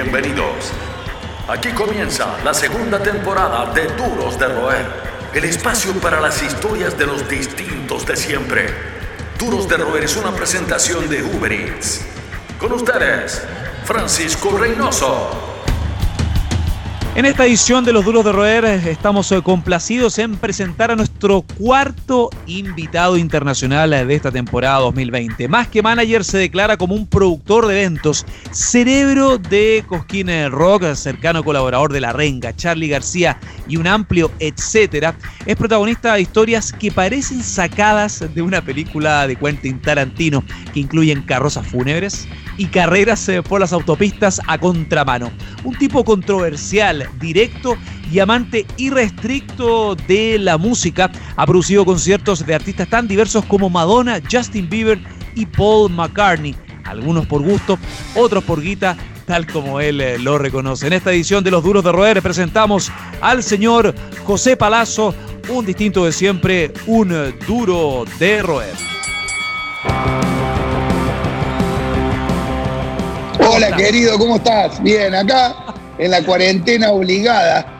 Bienvenidos. Aquí comienza la segunda temporada de Duros de Roer, el espacio para las historias de los distintos de siempre. Duros de Roer es una presentación de Uber Eats. Con ustedes, Francisco Reynoso. En esta edición de Los Duros de Roer estamos eh, complacidos en presentar a nuestro cuarto invitado internacional eh, de esta temporada 2020. Más que manager se declara como un productor de eventos, cerebro de Cosquín Rock, cercano colaborador de La Renga, Charlie García y un amplio etcétera. Es protagonista de historias que parecen sacadas de una película de Quentin Tarantino que incluyen carrozas fúnebres y carreras por las autopistas a contramano. Un tipo controversial, directo y amante irrestricto de la música. Ha producido conciertos de artistas tan diversos como Madonna, Justin Bieber y Paul McCartney. Algunos por gusto, otros por guita, tal como él eh, lo reconoce. En esta edición de Los Duros de Roer presentamos al señor José Palazzo, un distinto de siempre, un duro de roer. Hola querido, ¿cómo estás? Bien, acá en la cuarentena obligada.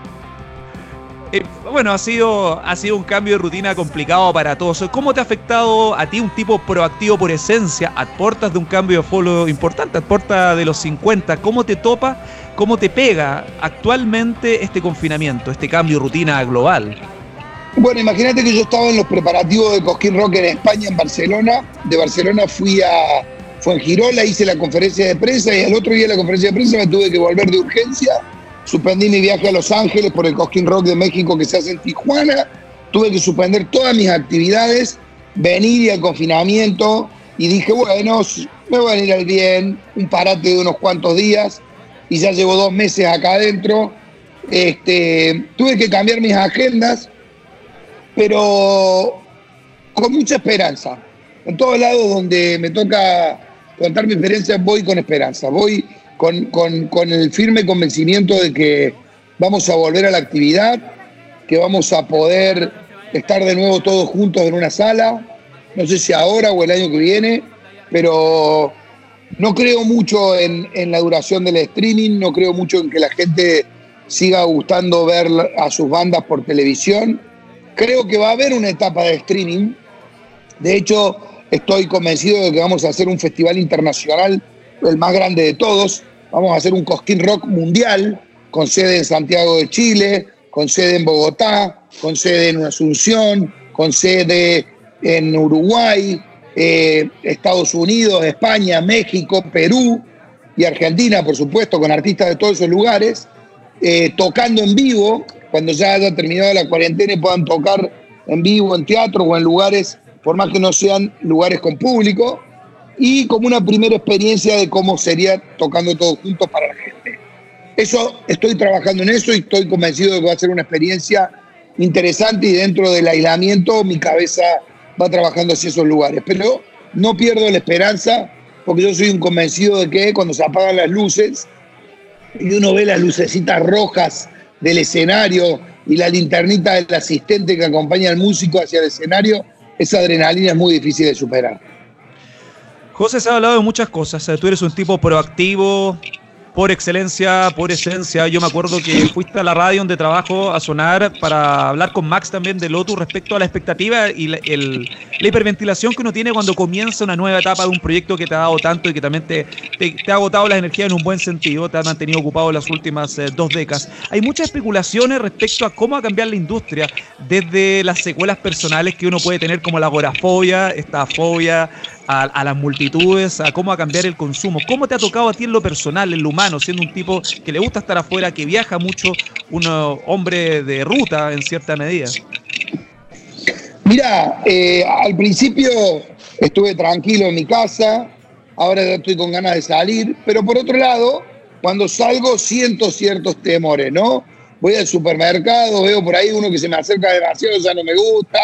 Eh, bueno, ha sido, ha sido un cambio de rutina complicado para todos. ¿Cómo te ha afectado a ti un tipo proactivo por esencia? Aportas de un cambio de follow importante, aporta de los 50. ¿Cómo te topa, cómo te pega actualmente este confinamiento, este cambio de rutina global? Bueno, imagínate que yo estaba en los preparativos de Cosquín Rock en España, en Barcelona. De Barcelona fui a, fue en Girola, hice la conferencia de prensa y al otro día de la conferencia de prensa me tuve que volver de urgencia. Suspendí mi viaje a Los Ángeles por el Cosquín Rock de México que se hace en Tijuana. Tuve que suspender todas mis actividades, venir al confinamiento y dije, bueno, me voy a venir al bien, un parate de unos cuantos días y ya llevo dos meses acá adentro. Este, tuve que cambiar mis agendas, pero con mucha esperanza. En todos lados donde me toca contar mi experiencia, voy con esperanza, voy con, con, el firme convencimiento de que vamos a volver a la actividad, que vamos a poder estar de nuevo todos juntos en una sala, no sé si ahora o el año que viene, pero no creo mucho en, en, la duración del streaming, no creo mucho en que la gente siga gustando ver a sus bandas por televisión. Creo que va a haber una etapa de streaming. De hecho, Estoy convencido de que vamos a hacer un festival internacional, el más grande de todos. Vamos a hacer un Cosquín Rock mundial, con sede en Santiago de Chile, con sede en Bogotá, con sede en Asunción, con sede en Uruguay, eh, Estados Unidos, España, México, Perú y Argentina, por supuesto, con artistas de todos esos lugares, eh, tocando en vivo, cuando ya haya terminado la cuarentena y puedan tocar en vivo, en teatro o en lugares por más que no sean lugares con público, y como una primera experiencia de cómo sería tocando todos juntos para la gente. Eso, estoy trabajando en eso y estoy convencido de que va a ser una experiencia interesante y dentro del aislamiento mi cabeza va trabajando hacia esos lugares. Pero no pierdo la esperanza porque yo soy un convencido de que cuando se apagan las luces y uno ve las lucecitas rojas del escenario y la linternita del asistente que acompaña al músico hacia el escenario, esa adrenalina es muy difícil de superar. José, se ha hablado de muchas cosas. Tú eres un tipo proactivo, por excelencia, por esencia. Yo me acuerdo que fuiste a la radio donde trabajo a sonar para hablar con Max también de Lotus respecto a la expectativa y la, hiperventilación que uno tiene cuando comienza una nueva etapa de un proyecto que te ha dado tanto y que también te, ha agotado la energía en un buen sentido, te ha mantenido ocupado las últimas eh, dos décadas. Hay muchas especulaciones respecto a cómo va a cambiar la industria, desde las secuelas personales que uno puede tener como la agorafobia, esta fobia a, las multitudes, a cómo a cambiar el consumo. ¿Cómo te ha tocado a ti en lo personal, en lo humano, siendo un tipo que le gusta estar afuera, que viaja mucho, un hombre de ruta en cierta medida? Mira, eh, al principio estuve tranquilo en mi casa, ahora estoy con ganas de salir, pero por otro lado, cuando salgo siento ciertos temores, ¿no? Voy al supermercado, veo por ahí uno que se me acerca demasiado, ya no me gusta,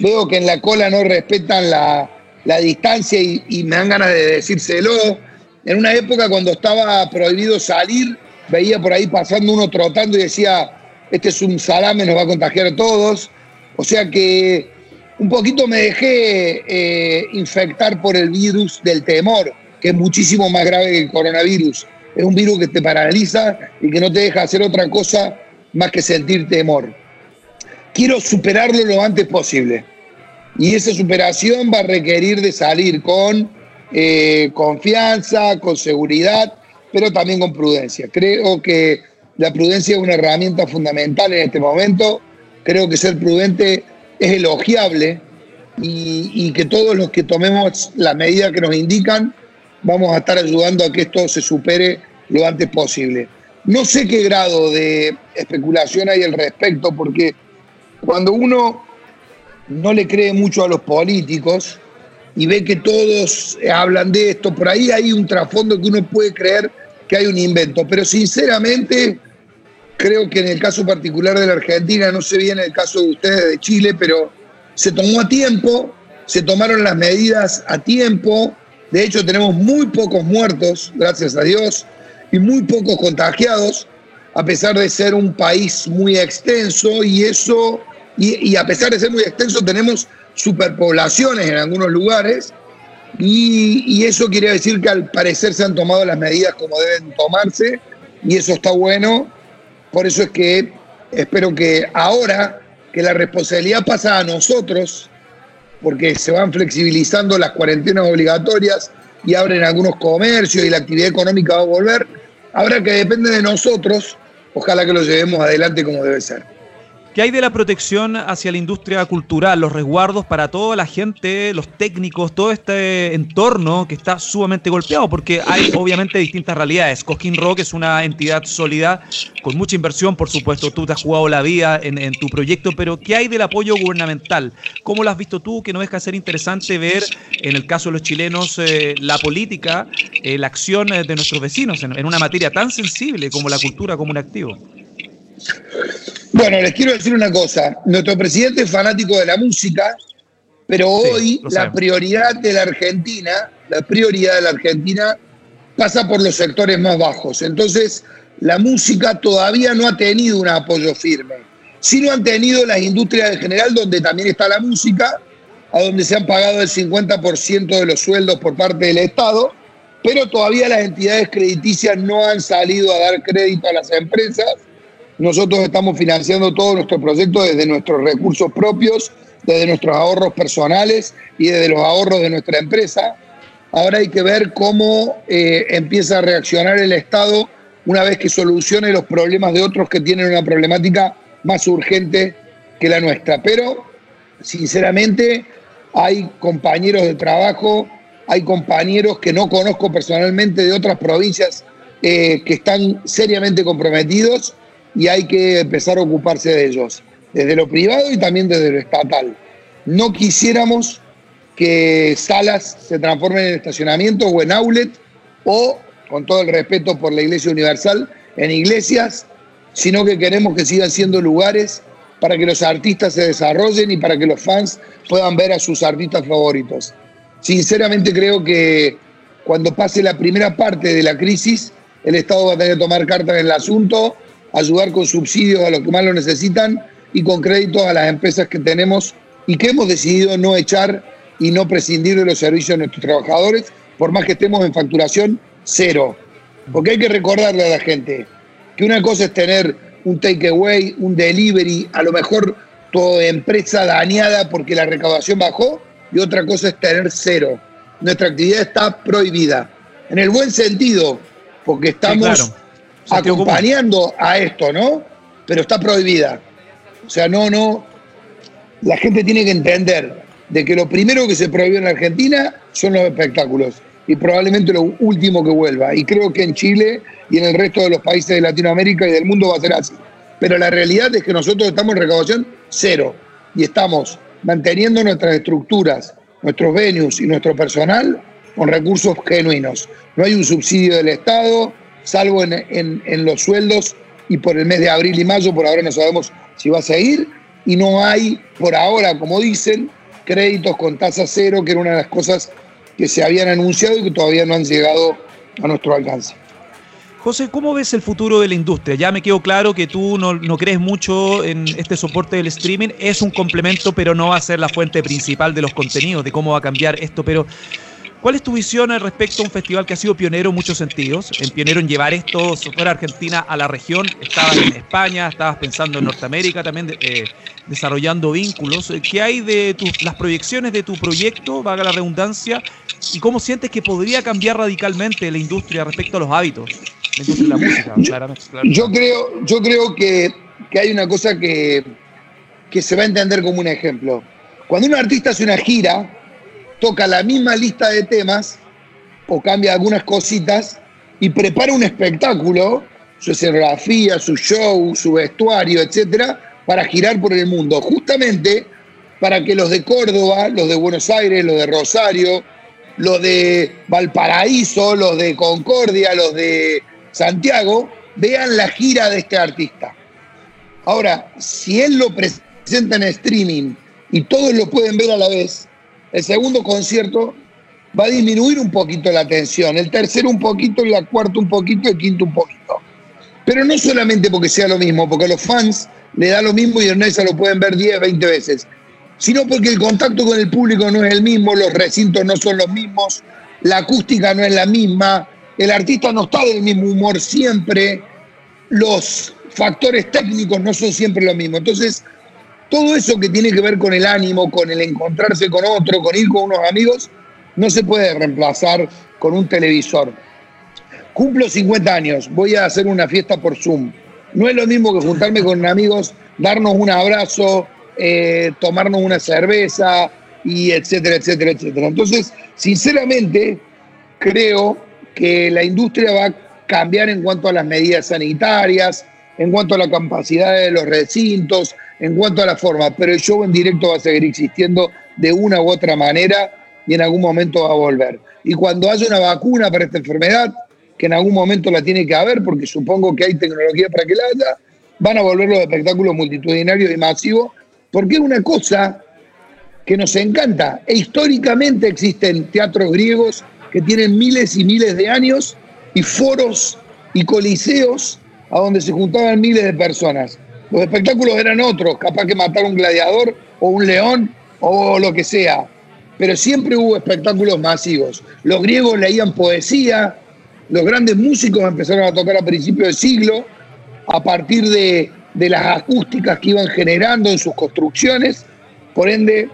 veo que en la cola no respetan la, la distancia y, me dan ganas de decírselo. En una época cuando estaba prohibido salir, veía por ahí pasando uno trotando y decía, este es un salame, nos va a contagiar a todos. O sea que un poquito me dejé eh, infectar por el virus del temor, que es muchísimo más grave que el coronavirus. es un virus que te paraliza y que no te deja hacer otra cosa más que sentir temor. Quiero superarlo lo antes posible. Y esa superación va a requerir de salir con eh, confianza, con seguridad, pero también con prudencia. Creo que la prudencia es una herramienta fundamental en este momento. Creo que ser prudente es elogiable y, y que todos los que tomemos la medida que nos indican vamos a estar ayudando a que esto se supere lo antes posible. No sé qué grado de especulación hay al respecto, porque cuando uno no le cree mucho a los políticos y ve que todos hablan de esto, por ahí hay un trasfondo que uno puede creer que hay un invento. Pero sinceramente, creo que en el caso particular de la Argentina, no sé bien el caso de ustedes de Chile, pero se tomó a tiempo, se tomaron las medidas a tiempo. De hecho, tenemos muy pocos muertos, gracias a Dios, y muy pocos contagiados, a pesar de ser un país muy extenso y eso, y, a pesar de ser muy extenso, tenemos superpoblaciones en algunos lugares y, eso quiere decir que al parecer se han tomado las medidas como deben tomarse y eso está bueno. Por eso es que espero que ahora que la responsabilidad pasa a nosotros, porque se van flexibilizando las cuarentenas obligatorias y abren algunos comercios y la actividad económica va a volver, ahora que depende de nosotros, ojalá que lo llevemos adelante como debe ser. ¿Qué hay de la protección hacia la industria cultural, los resguardos para toda la gente, los técnicos, todo este entorno que está sumamente golpeado? Porque hay obviamente distintas realidades. Cosquín Rock es una entidad sólida, con mucha inversión, por supuesto. Tú te has jugado la vida en, tu proyecto, pero ¿qué hay del apoyo gubernamental? ¿Cómo lo has visto tú? Que no deja de ser interesante ver, en el caso de los chilenos, eh, la política, eh, la acción eh, de nuestros vecinos en, en una materia tan sensible como la cultura como un activo. Bueno, les quiero decir una cosa. Nuestro presidente es fanático de la música, pero hoy la prioridad de la Argentina, la prioridad de la Argentina pasa por los sectores más bajos. Entonces, la música todavía no ha tenido un apoyo firme. Sí lo han tenido las industrias en general, donde también está la música, a donde se han pagado el 50% de los sueldos por parte del Estado, pero todavía las entidades crediticias no han salido a dar crédito a las empresas nosotros estamos financiando todo nuestro proyecto desde nuestros recursos propios, desde nuestros ahorros personales y desde los ahorros de nuestra empresa. Ahora hay que ver cómo eh, empieza a reaccionar el Estado una vez que solucione los problemas de otros que tienen una problemática más urgente que la nuestra. Pero, sinceramente, hay compañeros de trabajo, hay compañeros que no conozco personalmente de otras provincias eh, que están seriamente comprometidos y hay que empezar a ocuparse de ellos, desde lo privado y también desde lo estatal. No quisiéramos que salas se transformen en estacionamiento o en outlet o, con todo el respeto por la Iglesia Universal, en iglesias, sino que queremos que sigan siendo lugares para que los artistas se desarrollen y para que los fans puedan ver a sus artistas favoritos. Sinceramente creo que cuando pase la primera parte de la crisis, el Estado va a tener que tomar cartas en el asunto ayudar con subsidios a los que más lo necesitan y con créditos a las empresas que tenemos y que hemos decidido no echar y no prescindir de los servicios de nuestros trabajadores, por más que estemos en facturación cero. Porque hay que recordarle a la gente que una cosa es tener un takeaway, un delivery, a lo mejor tu empresa dañada porque la recaudación bajó, y otra cosa es tener cero. Nuestra actividad está prohibida. En el buen sentido, porque estamos acompañando a esto, ¿no? Pero está prohibida. O sea, no, no. La gente tiene que entender de que lo primero que se prohibió en Argentina son los espectáculos y probablemente lo último que vuelva. Y creo que en Chile y en el resto de los países de Latinoamérica y del mundo va a ser así. Pero la realidad es que nosotros estamos en recaudación cero y estamos manteniendo nuestras estructuras, nuestros venues y nuestro personal con recursos genuinos. No hay un subsidio del Estado, salvo en, los sueldos y por el mes de abril y mayo, por ahora no sabemos si va a seguir, y no hay, por ahora, como dicen, créditos con tasa cero, que era una de las cosas que se habían anunciado y que todavía no han llegado a nuestro alcance. José, ¿cómo ves el futuro de la industria? Ya me quedó claro que tú no, no, crees mucho en este soporte del streaming, es un complemento, pero no va a ser la fuente principal de los contenidos, de cómo va a cambiar esto, pero ¿Cuál es tu visión respecto a un festival que ha sido pionero en muchos sentidos? En pionero en llevar esto fuera Argentina a la región. Estabas en España, estabas pensando en Norteamérica también, eh, desarrollando vínculos. ¿Qué hay de las proyecciones de tu proyecto, valga la redundancia, y cómo sientes que podría cambiar radicalmente la industria respecto a los hábitos? La industria de la música, claramente. Yo creo, yo creo que, que hay una cosa que, que se va a entender como un ejemplo. Cuando un artista hace una gira, toca la misma lista de temas o cambia algunas cositas y prepara un espectáculo, su escenografía, su show, su vestuario, etcétera, para girar por el mundo, justamente para que los de Córdoba, los de Buenos Aires, los de Rosario, los de Valparaíso, los de Concordia, los de Santiago, vean la gira de este artista. Ahora, si él lo presenta en streaming y todos lo pueden ver a la vez, el segundo concierto va a disminuir un poquito la tensión, el tercero un poquito, el cuarto un poquito, el quinto un poquito. Pero no solamente porque sea lo mismo, porque a los fans le da lo mismo y en lo pueden ver 10, 20 veces, sino porque el contacto con el público no es el mismo, los recintos no son los mismos, la acústica no es la misma, el artista no está del mismo humor siempre, los factores técnicos no son siempre lo mismo. Entonces, todo eso que tiene que ver con el ánimo, con el encontrarse con otro, con ir con unos amigos, no se puede reemplazar con un televisor. Cumplo 50 años, voy a hacer una fiesta por Zoom. No es lo mismo que juntarme con amigos, darnos un abrazo, eh, tomarnos una cerveza y etcétera, etcétera, etcétera. Entonces, sinceramente, creo que la industria va a cambiar en cuanto a las medidas sanitarias, en cuanto a la capacidad de los recintos, en cuanto a la forma, pero el show en directo va a seguir existiendo de una u otra manera y en algún momento va a volver. Y cuando haya una vacuna para esta enfermedad, que en algún momento la tiene que haber, porque supongo que hay tecnología para que la haya, van a volver los espectáculos multitudinarios y masivos, porque es una cosa que nos encanta. E históricamente existen teatros griegos que tienen miles y miles de años y foros y coliseos a donde se juntaban miles de personas. Los espectáculos eran otros, capaz que matar un gladiador o un león o lo que sea. Pero siempre hubo espectáculos masivos. Los griegos leían poesía, los grandes músicos empezaron a tocar a principios del siglo, a partir de, de las acústicas que iban generando en sus construcciones. Por ende,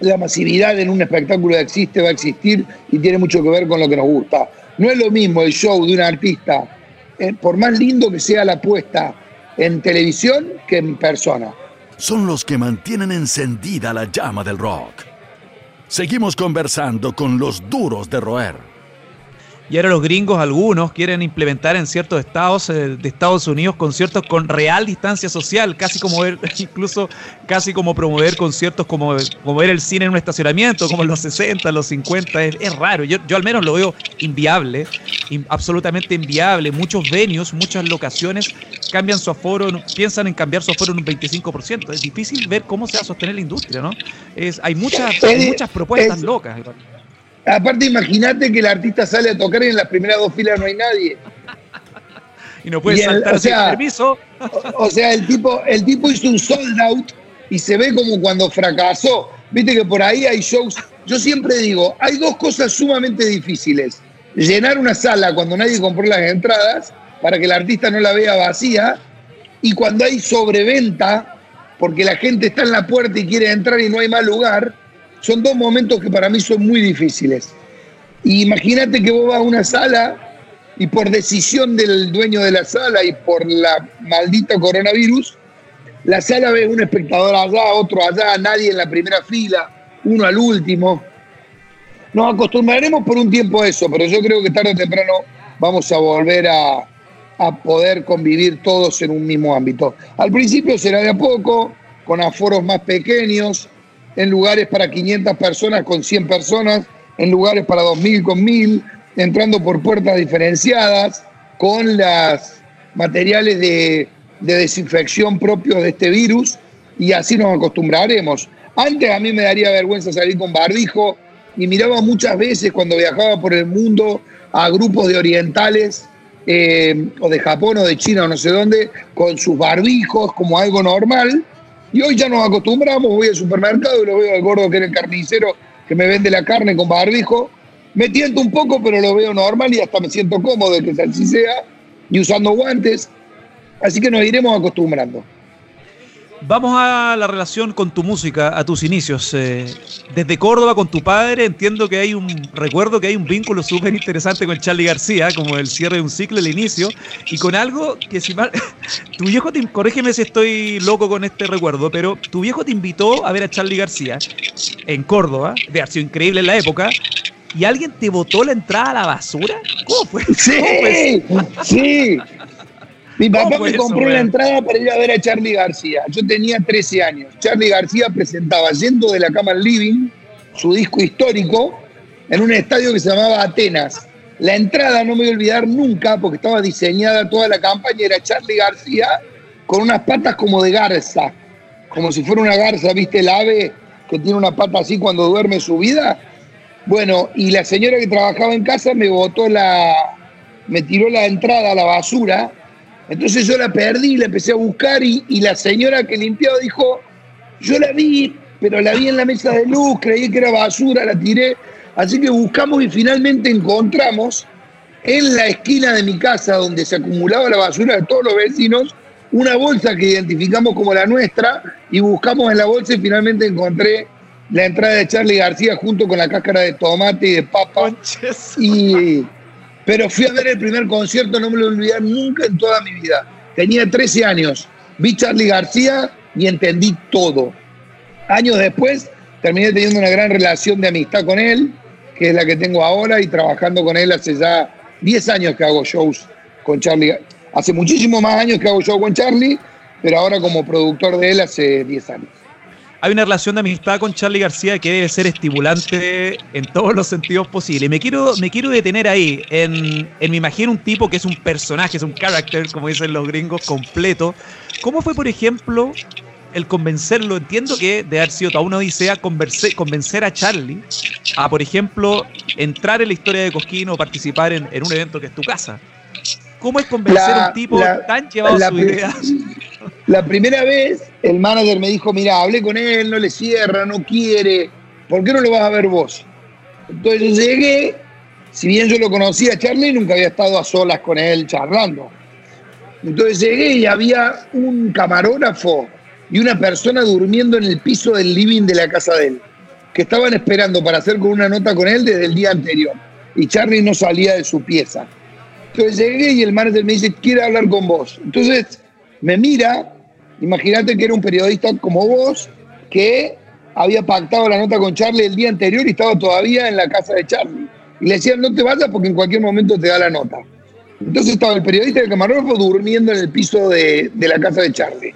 la masividad en un espectáculo existe, va a existir y tiene mucho que ver con lo que nos gusta. No es lo mismo el show de un artista, eh, por más lindo que sea la puesta en televisión que en persona. Son los que mantienen encendida la llama del rock. Seguimos conversando con los duros de roer. Y ahora los gringos, algunos, quieren implementar en ciertos estados eh, de Estados Unidos conciertos con real distancia social, casi como ver, incluso casi como promover conciertos como, como ver el cine en un estacionamiento, como en los 60, los 50. Es, raro. Yo, yo, al menos lo veo inviable, absolutamente inviable. Muchos venues, muchas locaciones cambian su aforo, piensan en cambiar su aforo en un 25%. Es difícil ver cómo se va a sostener la industria, ¿no? Es, hay muchas, muchas propuestas locas. Aparte, imagínate que el artista sale a tocar y en las primeras dos filas no hay nadie. y no puede saltar sin permiso. o, sea, el tipo, el tipo hizo un sold out y se ve como cuando fracasó. Viste que por ahí hay shows. Yo siempre digo, hay dos cosas sumamente difíciles. Llenar una sala cuando nadie compró las entradas para que el artista no la vea vacía y cuando hay sobreventa porque la gente está en la puerta y quiere entrar y no hay más lugar son dos momentos que para mí son muy difíciles. imagínate que vos vas a una sala y por decisión del dueño de la sala y por la maldita coronavirus, la sala ve un espectador allá, otro allá, nadie en la primera fila, uno al último. Nos acostumbraremos por un tiempo a eso, pero yo creo que tarde o temprano vamos a volver a, a poder convivir todos en un mismo ámbito. Al principio será de a poco, con aforos más pequeños, en lugares para 500 personas con 100 personas, en lugares para 2.000 con 1.000, entrando por puertas diferenciadas, con los materiales de, desinfección propios de este virus, y así nos acostumbraremos. Antes a mí me daría vergüenza salir con barbijo y miraba muchas veces cuando viajaba por el mundo a grupos de orientales eh, o de Japón o de China o no sé dónde con sus barbijos como algo normal y hoy ya nos acostumbramos, voy al supermercado y lo veo al gordo que era el carnicero que me vende la carne con barbijo Me tiento un poco, pero lo veo normal y hasta me siento cómodo de que así sea, y usando guantes. Así que nos iremos acostumbrando. Vamos a la relación con tu música, a tus inicios. Eh, desde Córdoba con tu padre, entiendo que hay un, recuerdo que hay un vínculo súper interesante con Charlie García, como el cierre de un ciclo, el inicio, y con algo que si mal, tu viejo, te, corrígeme si estoy loco con este recuerdo, pero tu viejo te invitó a ver a Charlie García en Córdoba, de sido increíble en la época, y alguien te botó la entrada a la basura. ¿Cómo fue? Sí, sí. Mi papá me compró la entrada para ir a ver a Charlie García. Yo tenía 13 años. Charlie García presentaba Yendo de la Cama al Living, su disco histórico, en un estadio que se llamaba Atenas. La entrada no me voy a olvidar nunca porque estaba diseñada toda la campaña, era Charlie García con unas patas como de garza, como si fuera una garza, ¿viste el ave que tiene una pata así cuando duerme su vida? Bueno, y la señora que trabajaba en casa me botó la, me tiró la entrada a la basura entonces yo la perdí, la empecé a buscar y, la señora que limpiaba dijo, yo la vi, pero la vi en la mesa de luz, creí que era basura, la tiré. Así que buscamos y finalmente encontramos en la esquina de mi casa donde se acumulaba la basura de todos los vecinos, una bolsa que identificamos como la nuestra y buscamos en la bolsa y finalmente encontré la entrada de Charlie García junto con la cáscara de tomate y de papa. Y, pero fui a ver el primer concierto, no me lo olvidar nunca en toda mi vida. Tenía 13 años, vi Charlie García y entendí todo. Años después terminé teniendo una gran relación de amistad con él, que es la que tengo ahora, y trabajando con él hace ya 10 años que hago shows con Charlie. Hace muchísimo más años que hago shows con Charlie, pero ahora como productor de él hace 10 años hay una relación de amistad con Charlie García que debe ser estimulante en todos los sentidos posibles. Me quiero, me quiero detener ahí, en, en me imagino un tipo que es un personaje, es un character, como dicen los gringos, completo. ¿Cómo fue, por ejemplo, el convencerlo? Entiendo que de haber sido toda una odisea convencer, convencer a Charlie a, por ejemplo, entrar en la historia de Cosquín o participar en, un evento que es tu casa. ¿Cómo es convencer a un tipo tan llevado a su idea? La primera vez el manager me dijo, mira, hablé con él, no le cierra, no quiere, ¿por qué no lo vas a ver vos? Entonces llegué, si bien yo lo conocía a Charlie, nunca había estado a solas con él charlando. Entonces llegué y había un camarógrafo y una persona durmiendo en el piso del living de la casa de él, que estaban esperando para hacer con una nota con él desde el día anterior. Y Charlie no salía de su pieza. Entonces llegué y el manager me dice, quiere hablar con vos. Entonces me mira Imagínate que era un periodista como vos que había pactado la nota con Charlie el día anterior y estaba todavía en la casa de Charlie. Y le decían, no te vayas porque en cualquier momento te da la nota. Entonces estaba el periodista y el camarógrafo durmiendo en el piso de, la casa de Charlie.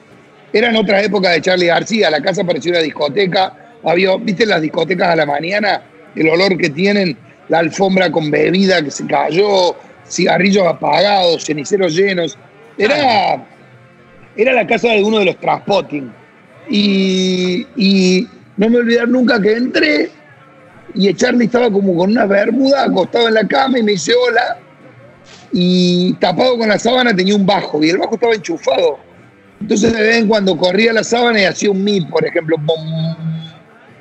Eran otras épocas de Charlie García, la casa parecía una discoteca. Había, ¿viste las discotecas a la mañana? El olor que tienen, la alfombra con bebida que se cayó, cigarrillos apagados, ceniceros llenos. Era era la casa de uno de los transpotting. Y, y no me olvidar nunca que entré y Charlie estaba como con una bermuda acostado en la cama y me dice hola. Y tapado con la sábana tenía un bajo y el bajo estaba enchufado. Entonces de vez en cuando corría la sábana y hacía un mip, por ejemplo,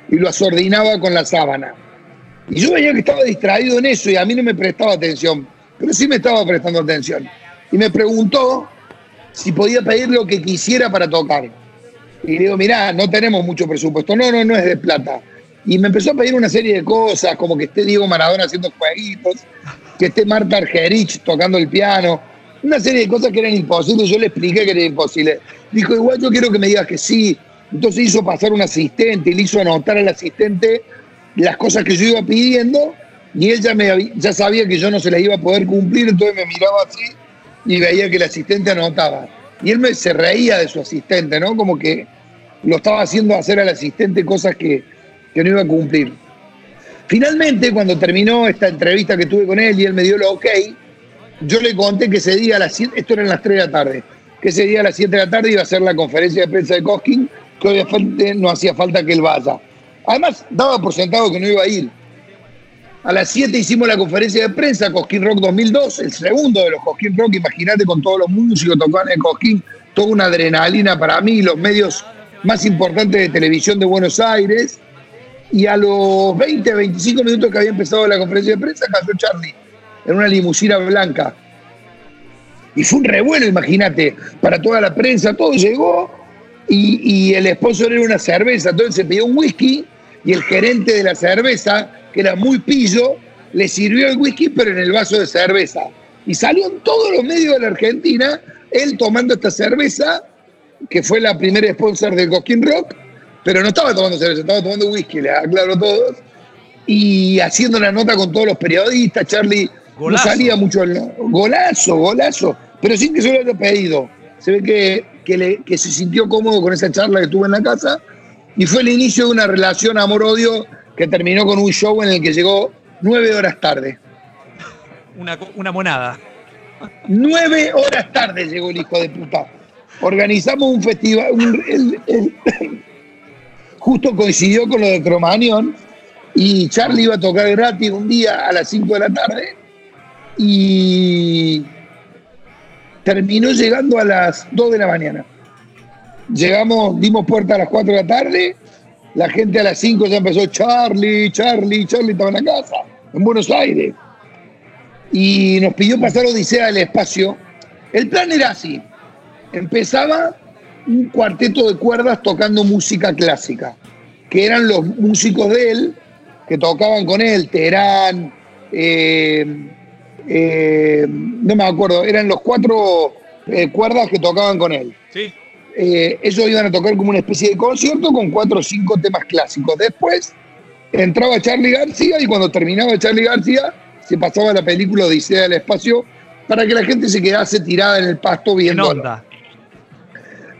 y lo asordinaba con la sábana. Y yo veía que estaba distraído en eso y a mí no me prestaba atención, pero sí me estaba prestando atención. Y me preguntó si podía pedir lo que quisiera para tocar. Y digo, mirá, no tenemos mucho presupuesto. No, no, no es de plata. Y me empezó a pedir una serie de cosas, como que esté Diego Maradona haciendo jueguitos, que esté Marta Argerich tocando el piano, una serie de cosas que eran imposibles. Yo le expliqué que era imposible. Dijo, igual yo quiero que me digas que sí. Entonces hizo pasar un asistente y le hizo anotar al asistente las cosas que yo iba pidiendo y él ya, me, ya sabía que yo no se las iba a poder cumplir, entonces me miraba así y veía que el asistente anotaba. Y él me, se reía de su asistente, ¿no? Como que lo estaba haciendo hacer al asistente cosas que, que no iba a cumplir. Finalmente, cuando terminó esta entrevista que tuve con él y él me dio lo ok, yo le conté que ese día a las 7, esto era en las 3 de la tarde, que ese día a las 7 de la tarde iba a ser la conferencia de prensa de Coskin, que obviamente no hacía falta que él vaya. Además, daba por sentado que no iba a ir. A las 7 hicimos la conferencia de prensa, Cosquín Rock 2002, el segundo de los Cosquín Rock. Imagínate con todos los músicos tocando en Cosquín, toda una adrenalina para mí, los medios más importantes de televisión de Buenos Aires. Y a los 20, 25 minutos que había empezado la conferencia de prensa, cayó Charlie en una limusina blanca. Y fue un revuelo, imagínate, para toda la prensa, todo llegó y, y el sponsor era una cerveza. Entonces se pidió un whisky y el gerente de la cerveza, que era muy pillo, le sirvió el whisky, pero en el vaso de cerveza. Y salió en todos los medios de la Argentina, él tomando esta cerveza, que fue la primera sponsor del Cosquín Rock, pero no estaba tomando cerveza, estaba tomando whisky, le aclaro a todos. Y haciendo una nota con todos los periodistas, Charlie no salía mucho. Golazo, golazo, pero sin que se lo haya pedido. Se ve que, que, le, que se sintió cómodo con esa charla que tuvo en la casa y fue el inicio de una relación amor-odio que terminó con un show en el que llegó nueve horas tarde. Una, una monada. Nueve horas tarde llegó el hijo de puta. Organizamos un festival, justo coincidió con lo de Cromanion y Charlie iba a tocar gratis un día a las 5 de la tarde y terminó llegando a las 2 de la mañana. Llegamos, dimos puerta a las 4 de la tarde, la gente a las 5 ya empezó, Charlie, Charlie, Charlie estaba en la casa, en Buenos Aires. Y nos pidió pasar Odisea del Espacio. El plan era así, empezaba un cuarteto de cuerdas tocando música clásica, que eran los músicos de él, que tocaban con él, Terán, eh, eh, no me acuerdo, eran los cuatro eh, cuerdas que tocaban con él. Sí. Eh, ellos iban a tocar como una especie de concierto con cuatro o cinco temas clásicos. Después entraba Charlie García y cuando terminaba Charlie García se pasaba la película Odisea del Espacio para que la gente se quedase tirada en el pasto viendo.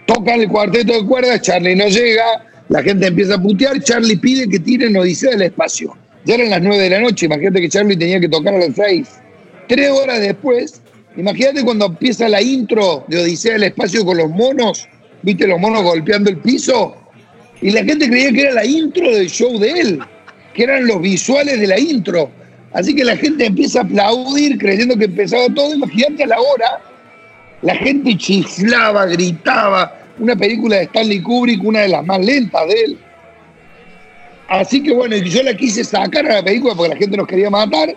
Tocan el cuarteto de cuerdas, Charlie no llega, la gente empieza a putear, Charlie pide que tiren Odisea del Espacio. Ya eran las nueve de la noche, imagínate que Charlie tenía que tocar a las seis. Tres horas después, imagínate cuando empieza la intro de Odisea del Espacio con los monos, viste los monos golpeando el piso, y la gente creía que era la intro del show de él, que eran los visuales de la intro. Así que la gente empieza a aplaudir creyendo que empezaba todo. Imagínate a la hora, la gente chiflaba, gritaba. Una película de Stanley Kubrick, una de las más lentas de él. Así que bueno, yo la quise sacar a la película porque la gente nos quería matar.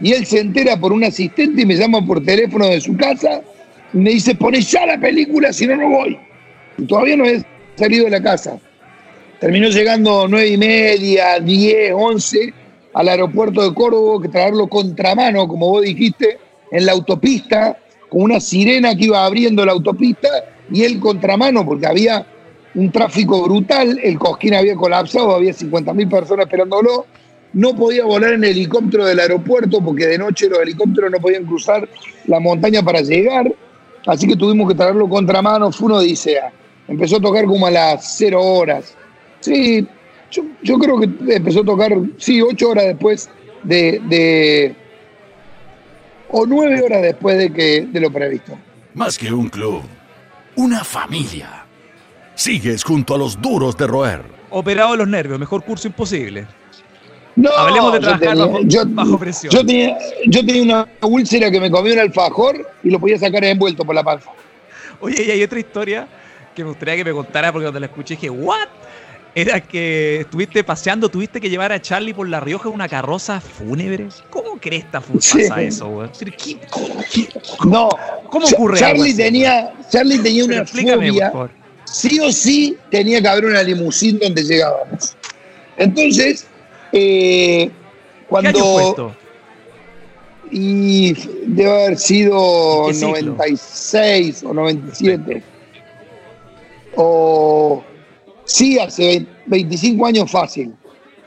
Y él se entera por un asistente y me llama por teléfono de su casa. Y me dice, pone ya la película, si no, no voy. Y todavía no he salido de la casa. Terminó llegando nueve y media, diez, once al aeropuerto de Córdoba, que traerlo contramano, como vos dijiste, en la autopista, con una sirena que iba abriendo la autopista y él contramano, porque había un tráfico brutal, el Cosquín había colapsado, había 50.000 personas esperándolo, no podía volar en helicóptero del aeropuerto porque de noche los helicópteros no podían cruzar la montaña para llegar, así que tuvimos que traerlo contramano, fue una odisea. Empezó a tocar como a las cero horas. Sí, yo, creo que empezó a tocar, sí, ocho horas después de, de o nueve horas después de, que, de lo previsto. Más que un club, una familia. Sigues junto a los duros de roer. Operado los nervios, mejor curso imposible. No, Hablemos de trabajar yo tenía, bajo, yo, bajo presión. Yo tenía, yo tenía una úlcera que me comía un alfajor y lo podía sacar envuelto por la panza. Oye, y hay otra historia que me gustaría que me contara porque cuando la escuché dije, ¿what? Era que estuviste paseando, tuviste que llevar a Charlie por La Rioja una carroza fúnebre. ¿Cómo crees esta Sí. pasa eso, güey? ¿Qué- No, ¿Cómo ocurre algo Charlie así, tenía, Charlie tenía una por fobia. favor. sí o sí tenía que haber una limusín donde llegábamos. Entonces, eh, ¿Qué año fue cuando. esto? Y debe haber sido ¿En qué siglo? 96 o 97. O. Sí, hace 20 25 años fácil.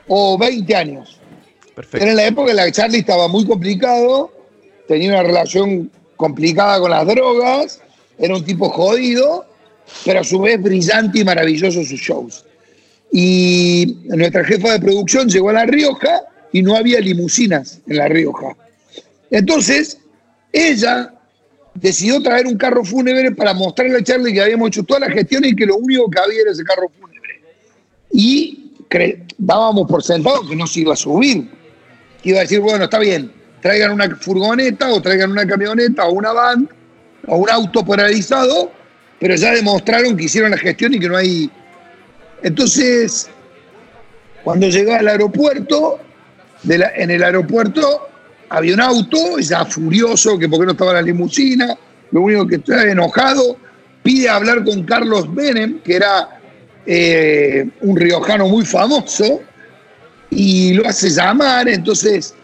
O 20 años. Perfecto. Era en la época en la que Charlie estaba muy complicado, tenía una relación complicada con las drogas, era un tipo jodido, pero a su vez brillante y maravilloso sus shows. Y nuestra jefa de producción llegó a La Rioja y no había limusinas en La Rioja. Entonces, ella decidió traer un carro fúnebre para mostrarle a Charlie que habíamos hecho toda la gestión y que lo único que había era ese carro fúnebre. Y dábamos por sentado que no se iba a subir. Iba a decir, bueno, está bien, traigan una furgoneta o traigan una camioneta o una van o un auto polarizado, pero ya demostraron que hicieron la gestión y que no hay... Entonces, Cuando llegué al aeropuerto, en el aeropuerto había un auto, ya furioso, que porque no estaba la limusina, lo único que estaba enojado, pide hablar con Carlos Benem, que era eh, un riojano muy famoso, y lo hace llamar, entonces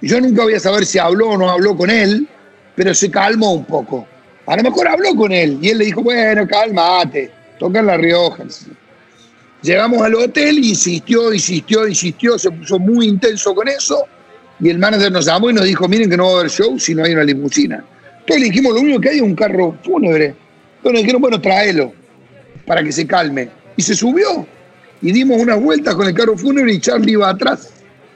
yo nunca voy a saber si habló o no habló con él, pero se calmó un poco. A lo mejor habló con él y él le dijo, bueno, cálmate, toca en La Rioja. Llegamos al hotel, insistió, insistió, insistió, se puso muy intenso con eso y el manager nos llamó y nos dijo, miren que no va a haber show si no hay una limusina. Entonces le dijimos, lo único que hay es un carro fúnebre. Entonces nos dijeron, bueno, tráelo para que se calme. Y se subió y dimos unas vueltas con el carro fúnebre y Charlie iba atrás,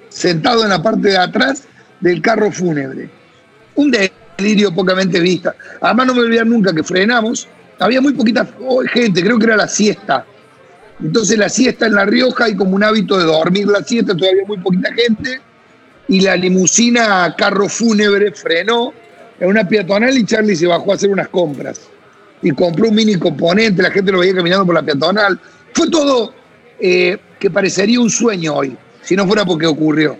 sentado en la parte de atrás del carro fúnebre. Un delirio pocamente vista. Además no me olvidar nunca que frenamos, había muy poquita gente, creo que era la siesta entonces la siesta en La Rioja hay como un hábito de dormir la siesta, todavía muy poquita gente, y la limusina carro fúnebre frenó en una peatonal y Charlie se bajó a hacer unas compras. Y compró un mini componente, la gente lo veía caminando por la peatonal. Fue todo eh, que parecería un sueño hoy, si no fuera porque ocurrió.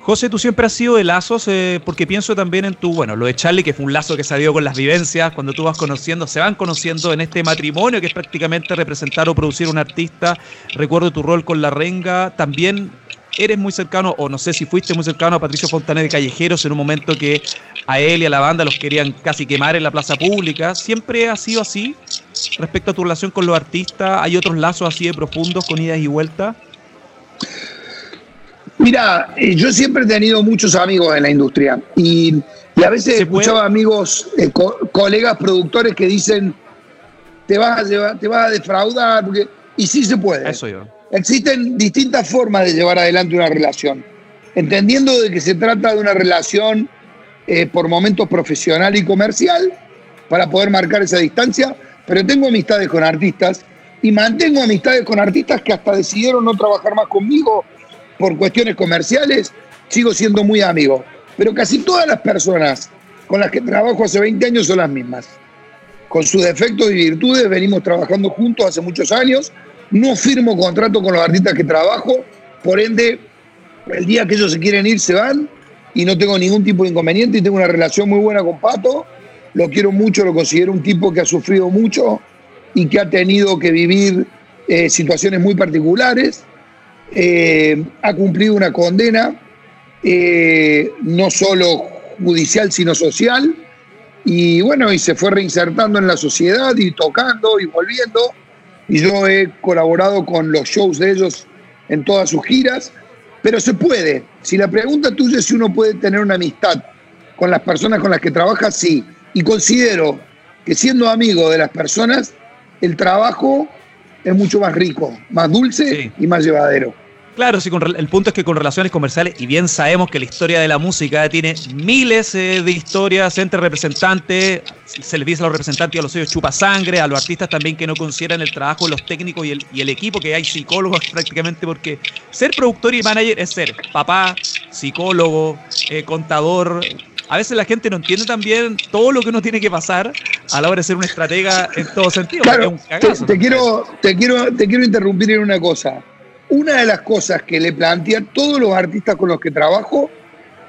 José, tú siempre has sido de lazos, eh, porque pienso también en tu, bueno, lo de Charlie, que fue un lazo que se dio con las vivencias, cuando tú vas conociendo, se van conociendo en este matrimonio que es prácticamente representar o producir un artista. Recuerdo tu rol con La Renga, también eres muy cercano, o no sé si fuiste muy cercano a Patricio Fontanet de Callejeros en un momento que a él y a la banda los querían casi quemar en la plaza pública. ¿Siempre ha sido así respecto a tu relación con los artistas? ¿Hay otros lazos así de profundos con idas y vueltas? Mira, eh, yo siempre he tenido muchos amigos en la industria y, a veces escuchaba amigos, eh, colegas productores que dicen, te vas a, te vas a defraudar, y sí se puede. Eso yo. Existen distintas formas de llevar adelante una relación, entendiendo de que se trata de una relación eh, por momentos profesional y comercial, para poder marcar esa distancia, pero tengo amistades con artistas y mantengo amistades con artistas que hasta decidieron no trabajar más conmigo por cuestiones comerciales, sigo siendo muy amigo. Pero casi todas las personas con las que trabajo hace 20 años son las mismas. Con sus defectos y virtudes venimos trabajando juntos hace muchos años. No firmo contrato con los artistas que trabajo, por ende, el día que ellos se quieren ir se van y no tengo ningún tipo de inconveniente y tengo una relación muy buena con Pato. Lo quiero mucho, lo considero un tipo que ha sufrido mucho y que ha tenido que vivir eh, situaciones muy particulares eh, ha cumplido una condena, eh, no solo judicial, sino social, y bueno, y se fue reinsertando en la sociedad y tocando y volviendo, y yo he colaborado con los shows de ellos en todas sus giras, pero se puede. Si la pregunta tuya es si uno puede tener una amistad con las personas con las que trabaja, sí. Y considero que siendo amigo de las personas, el trabajo es mucho más rico, más dulce y más llevadero. Claro, sí, el punto es que con relaciones comerciales, y bien sabemos que la historia de la música tiene miles eh, de historias entre representantes, se les dice a los representantes y a los sellos chupa sangre, a los artistas también que no consideran el trabajo de los técnicos y el, equipo, que hay psicólogos prácticamente, porque ser productor y manager es ser papá, psicólogo, eh, contador. A veces la gente no entiende también todo lo que uno tiene que pasar a la hora de ser un estratega en todo sentido. Claro, te, quiero, te, quiero, te quiero interrumpir en una cosa una de las cosas que le plantea a todos los artistas con los que trabajo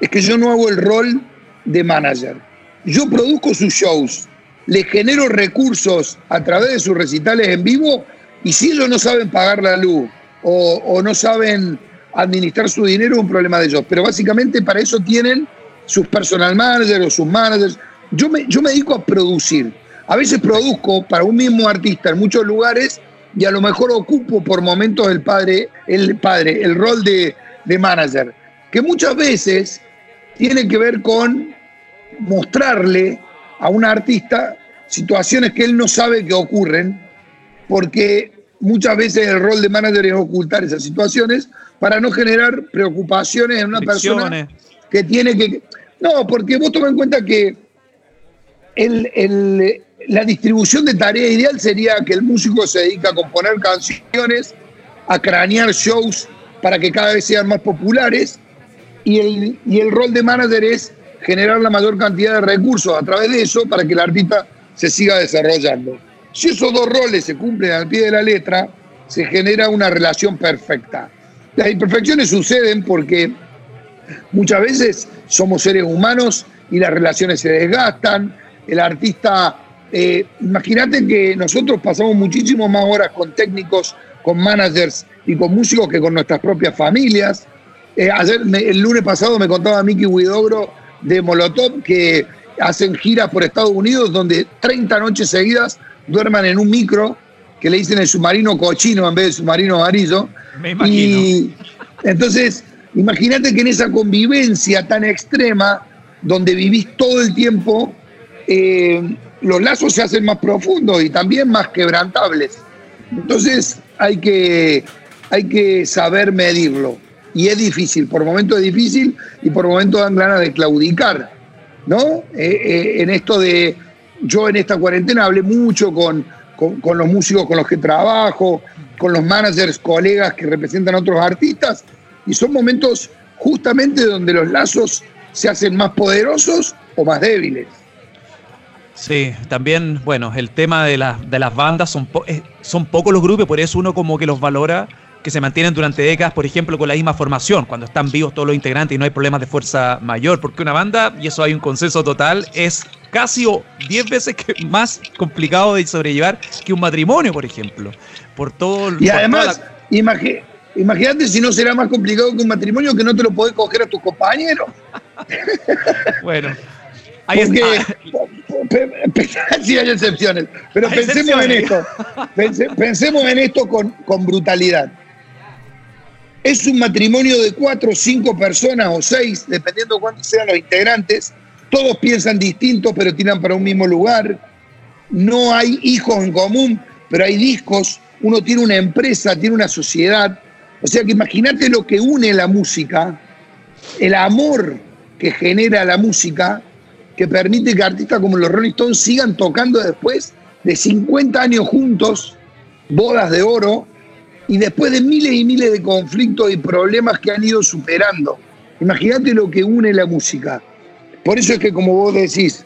es que yo no hago el rol de manager. Yo produzco sus shows, les genero recursos a través de sus recitales en vivo y si ellos no saben pagar la luz o, no saben administrar su dinero es un problema de ellos. Pero básicamente para eso tienen sus personal managers o sus managers. Yo me, yo me dedico a producir. A veces produzco para un mismo artista en muchos lugares y a lo mejor ocupo por momentos el padre, el padre, el rol de, de manager, que muchas veces tiene que ver con mostrarle a un artista situaciones que él no sabe que ocurren, porque muchas veces el rol de manager es ocultar esas situaciones para no generar preocupaciones en una persona que tiene que... No, porque vos toma en cuenta que el, el, la distribución de tarea ideal sería que el músico se dedica a componer canciones, a cranear shows para que cada vez sean más populares y el, y el rol de manager es generar la mayor cantidad de recursos a través de eso para que el artista se siga desarrollando. Si esos dos roles se cumplen al pie de la letra, se genera una relación perfecta. Las imperfecciones suceden porque muchas veces somos seres humanos y las relaciones se desgastan. El artista, eh, imagínate que nosotros pasamos muchísimo más horas con técnicos, con managers y con músicos que con nuestras propias familias. Eh, ayer, el lunes pasado me contaba Miki Huidobro de Molotov que hacen giras por Estados Unidos donde 30 noches seguidas duerman en un micro que le dicen el submarino cochino en vez de submarino amarillo. Me imagino. Y entonces, imagínate que en esa convivencia tan extrema, donde vivís todo el tiempo, eh, los lazos se hacen más profundos y también más quebrantables. Entonces, hay que, hay que saber medirlo. Y es difícil, por momentos es difícil y por momentos dan ganas de claudicar. ¿No? Eh, eh, en esto de. Yo en esta cuarentena hablé mucho con, con, los músicos con los que trabajo, con los managers, colegas que representan a otros artistas, y son momentos justamente donde los lazos se hacen más poderosos o más débiles. Sí, también, bueno, el tema de, de las bandas, son, eh, son pocos los grupos, por eso uno como que los valora que se mantienen durante décadas, por ejemplo, con la misma formación, cuando están vivos todos los integrantes y no hay problemas de fuerza mayor, porque una banda, y eso hay un consenso total, es casi o 10 veces más complicado de sobrellevar que un matrimonio, por ejemplo. Por todo Y además, imagínate si no será más complicado que un matrimonio que no te lo podés coger a tus compañeros. bueno. Ahí está. sí hay excepciones, pero pensemos en esto, pensemos en esto con, con brutalidad es un matrimonio de cuatro o cinco personas o seis, dependiendo cuántos sean los integrantes. Todos piensan distintos, pero tiran para un mismo lugar. No hay hijos en común, pero hay discos. Uno tiene una empresa, tiene una sociedad. O sea que imagínate lo que une la música, el amor que genera la música, que permite que artistas como los Rolling Stones sigan tocando después de 50 años juntos, bodas de oro, y después de miles y miles de conflictos y problemas que han ido superando. Imagínate lo que une la música. Por eso es que, como vos decís,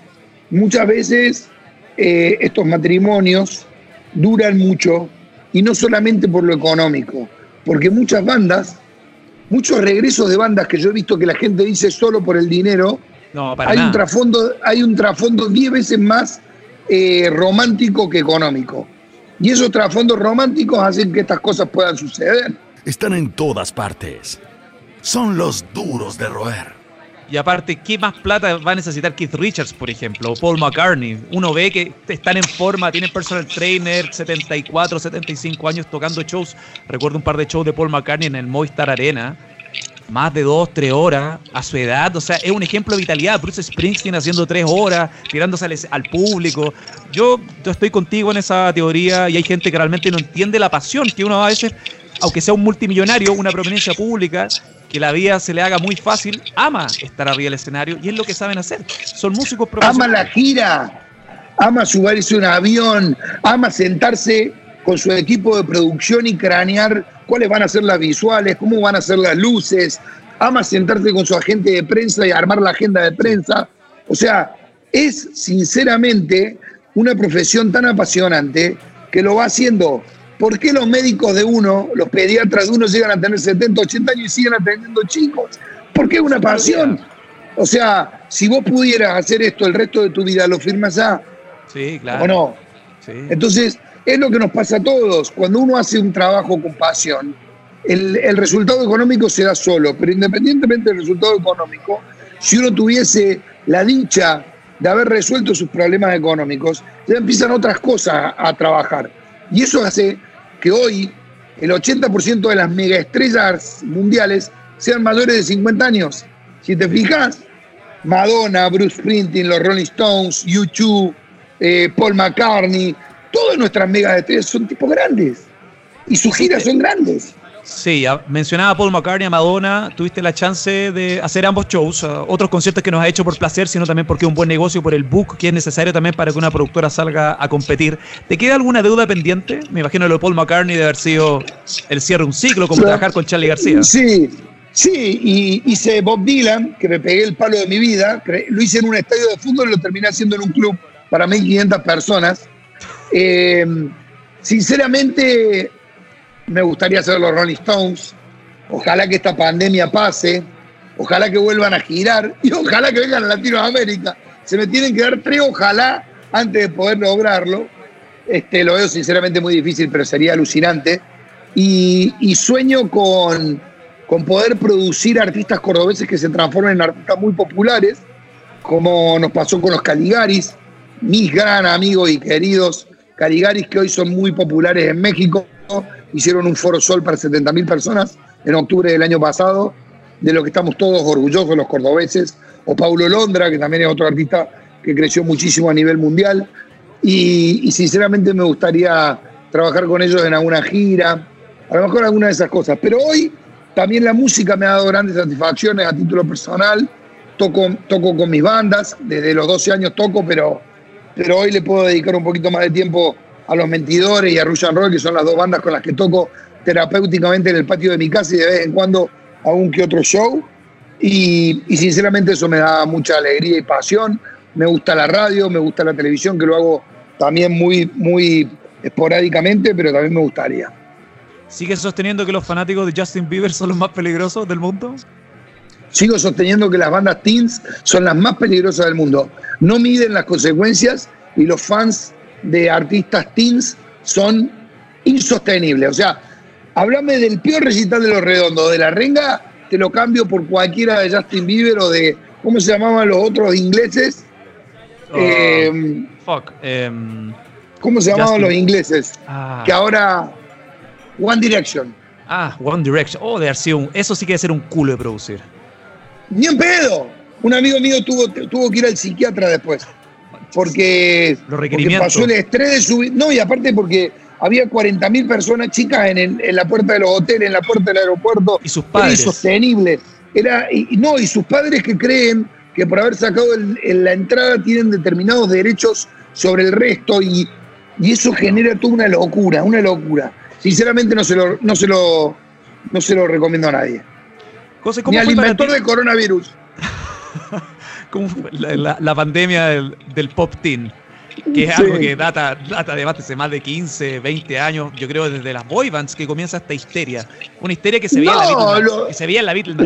muchas veces eh, estos matrimonios duran mucho y no solamente por lo económico, porque muchas bandas, muchos regresos de bandas que yo he visto que la gente dice solo por el dinero, hay, Un trasfondo, hay un trasfondo diez veces más eh, romántico que económico. Y esos trasfondos románticos hacen que estas cosas puedan suceder. Están en todas partes. Son los duros de roer. Y aparte, ¿qué más plata va a necesitar Keith Richards, por ejemplo, o Paul McCartney? Uno ve que están en forma, tienen personal trainer, 74, 75 años tocando shows. Recuerdo un par de shows de Paul McCartney en el Movistar Arena más de dos, tres horas a su edad. O sea, es un ejemplo de vitalidad. Bruce Springsteen haciendo tres horas, tirándose al, público. Yo, estoy contigo en esa teoría y hay gente que realmente no entiende la pasión que uno a veces, aunque sea un multimillonario, una prominencia pública, que la vida se le haga muy fácil, ama estar arriba del escenario y es lo que saben hacer. Son músicos profesionales. Ama la gira, ama subirse un avión, ama sentarse con su equipo de producción y cranear cuáles van a ser las visuales, cómo van a ser las luces, ama sentarse con su agente de prensa y armar la agenda de prensa. O sea, es sinceramente una profesión tan apasionante que lo va haciendo. ¿Por qué los médicos de uno, los pediatras de uno llegan a tener 70, 80 años y siguen atendiendo chicos? Porque es una pasión. O sea, si vos pudieras hacer esto el resto de tu vida, ¿lo firmas ya? Sí, claro. ¿O no? Sí. Entonces, es lo que nos pasa a todos. Cuando uno hace un trabajo con pasión, el, resultado económico se da solo, pero independientemente del resultado económico, si uno tuviese la dicha de haber resuelto sus problemas económicos, ya empiezan otras cosas a, trabajar. Y eso hace que hoy el 80% de las megaestrellas mundiales sean mayores de 50 años. Si te fijas, Madonna, Bruce Springsteen, los Rolling Stones, YouTube, eh, Paul McCartney, todas nuestras megas estrellas son tipos grandes. Y sus giras son grandes. Sí, mencionaba Paul McCartney, a Madonna, tuviste la chance de hacer ambos shows, otros conciertos que nos ha hecho por placer, sino también porque es un buen negocio por el book que es necesario también para que una productora salga a competir. ¿Te queda alguna deuda pendiente? Me imagino lo de Paul McCartney de haber sido el cierre de un ciclo, como trabajar con Charlie García. Sí, sí, y hice Bob Dylan, que me pegué el palo de mi vida, lo hice en un estadio de fútbol y lo terminé haciendo en un club para 1.500 personas. Eh, sinceramente, me gustaría hacer los Rolling Stones. ojalá que esta pandemia pase, ojalá que vuelvan a girar y ojalá que vengan a Latinoamérica. Se me tienen que dar tres ojalá antes de poder lograrlo. Este, lo veo sinceramente muy difícil, pero sería alucinante. Y, y sueño con, con poder producir artistas cordobeses que se transformen en artistas muy populares, como nos pasó con los Caligaris, mis gran amigos y queridos Caligaris que hoy son muy populares en México. Hicieron un foro sol para 70.000 personas en octubre del año pasado, de lo que estamos todos orgullosos los cordobeses. O Paulo Londra, que también es otro artista que creció muchísimo a nivel mundial. Y, sinceramente me gustaría trabajar con ellos en alguna gira, a lo mejor alguna de esas cosas. Pero hoy también la música me ha dado grandes satisfacciones a título personal. Toco, toco con mis bandas, desde los 12 años toco, pero, pero hoy le puedo dedicar un poquito más de tiempo a Los Mentidores y a Russian Roll, que son las dos bandas con las que toco terapéuticamente en el patio de mi casa y de vez en cuando algún que otro show. Y, y sinceramente eso me da mucha alegría y pasión me gusta la radio, me gusta la televisión, que lo hago también muy, muy esporádicamente, pero también me gustaría. ¿Sigues sosteniendo que los fanáticos de Justin Bieber son los más peligrosos del mundo? Sigo sosteniendo que las bandas teens son las más peligrosas del mundo. No miden las consecuencias y los fans de artistas teens son insostenibles. O sea, háblame del peor recital de los redondos, de la renga, te lo cambio por cualquiera de Justin Bieber o de, ¿cómo se llamaban los otros ingleses? Eh, fuck. Em, ¿Cómo se llamaban los ingleses? Ah. Que ahora. One Direction. Ah, One Direction. Oh, de un, eso sí que debe ser un culo de producir. Ni en pedo. Un amigo mío tuvo, tuvo que ir al psiquiatra después. Porque, los requerimientos. pasó el estrés de subir. No, y aparte porque había 40.000 personas chicas en, en, la puerta de los hoteles, en la puerta del aeropuerto. Y sus padres. Era insostenible. Era, y, no, y sus padres que creen que por haber sacado la entrada tienen determinados derechos sobre el resto y, eso genera toda una locura, una locura. Sinceramente no se lo, no se lo, no se lo recomiendo a nadie. Ni al inventor del coronavirus. ¿Cómo fue la, pandemia del, del pop teen? que es algo que data, data de hace más de 15, 20 años, yo creo desde las boybands que comienza esta histeria. Una histeria que se veía, en, la que se veía en la Beatles.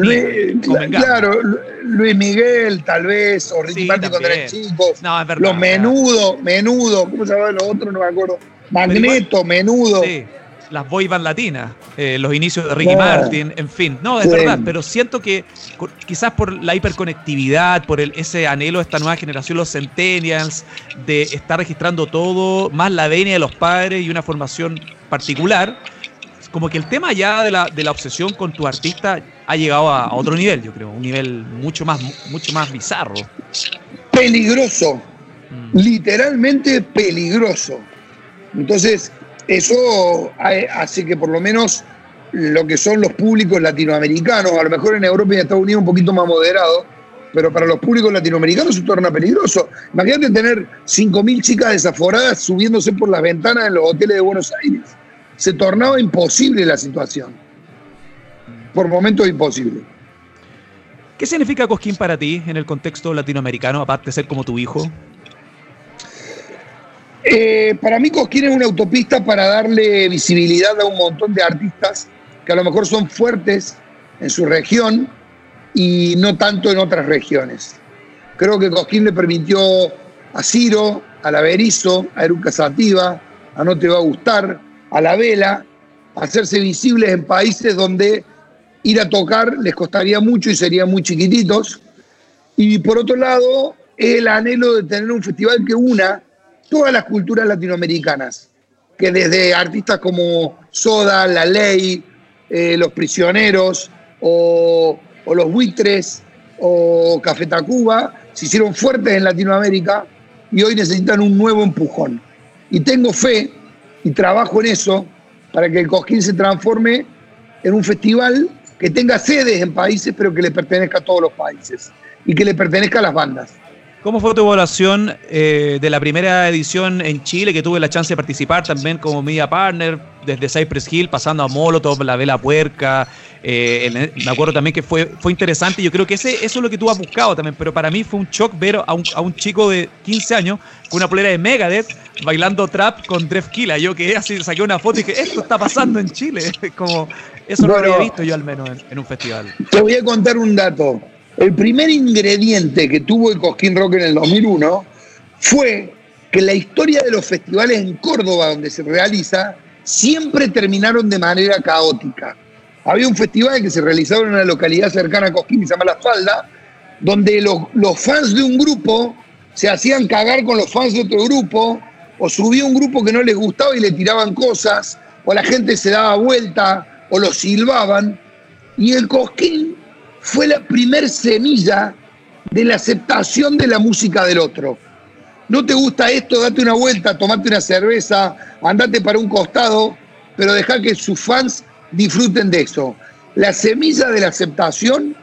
claro, Luis Miguel tal vez, o Ricky Martin cuando eran chicos. No, es verdad. Los menudo, menudo, ¿cómo se llama los otros? No me acuerdo. Magneto, menudo. Sí las boy band latinas, eh, los inicios de Ricky Martin, en fin. No, es verdad, pero siento que quizás por la hiperconectividad, por el, ese anhelo de esta nueva generación, los centennials, de estar registrando todo, más la venia de los padres y una formación particular, como que el tema ya de la, de la obsesión con tu artista ha llegado a, otro nivel, yo creo, un nivel mucho más, mucho más bizarro. Peligroso, mm. literalmente peligroso. Entonces, eso hace que por lo menos lo que son los públicos latinoamericanos, a lo mejor en Europa y en Estados Unidos un poquito más moderado, pero para los públicos latinoamericanos se torna peligroso. Imagínate tener 5.000 chicas desaforadas subiéndose por las ventanas en los hoteles de Buenos Aires. Se tornaba imposible la situación. Por momentos imposible. ¿Qué significa Cosquín para ti en el contexto latinoamericano, aparte de ser como tu hijo? Eh, para mí Cosquín es una autopista para darle visibilidad a un montón de artistas que a lo mejor son fuertes en su región y no tanto en otras regiones. Creo que Cosquín le permitió a Ciro, a la Berizo, a Eruca Sativa, a No Te Va a Gustar, a La Vela, hacerse visibles en países donde ir a tocar les costaría mucho y serían muy chiquititos. Y por otro lado, el anhelo de tener un festival que una todas las culturas latinoamericanas, que desde artistas como Soda, La Ley, eh, Los Prisioneros o, Los Buitres o Café Tacuba se hicieron fuertes en Latinoamérica y hoy necesitan un nuevo empujón. Y tengo fe y trabajo en eso para que el Cosquín se transforme en un festival que tenga sedes en países, pero que le pertenezca a todos los países y que le pertenezca a las bandas. ¿Cómo fue tu evaluación eh, de la primera edición en Chile, que tuve la chance de participar también como media partner, desde Cypress Hill, pasando a Molotov, La Vela Puerca? Eh, me acuerdo también que fue, fue interesante. Yo creo que ese, eso es lo que tú has buscado también, pero para mí fue un shock ver a un, a un chico de 15 años con una polera de Megadeth bailando trap con Drefkila. Yo quedé así, saqué una foto y dije, esto está pasando en Chile. Como, eso no lo había visto yo al menos en, un festival. Te voy a contar un dato. El primer ingrediente que tuvo el Cosquín Rock en el 2001 fue que la historia de los festivales en Córdoba, donde se realiza, siempre terminaron de manera caótica. Había un festival que se realizaba en una localidad cercana a Cosquín, que se llama La Falda, donde los, fans de un grupo se hacían cagar con los fans de otro grupo, o subía un grupo que no les gustaba y le tiraban cosas, o la gente se daba vuelta, o lo silbaban. Y el Cosquín fue la primer semilla de la aceptación de la música del otro. No te gusta esto, date una vuelta, tomate una cerveza, andate para un costado, pero deja que sus fans disfruten de eso. La semilla de la aceptación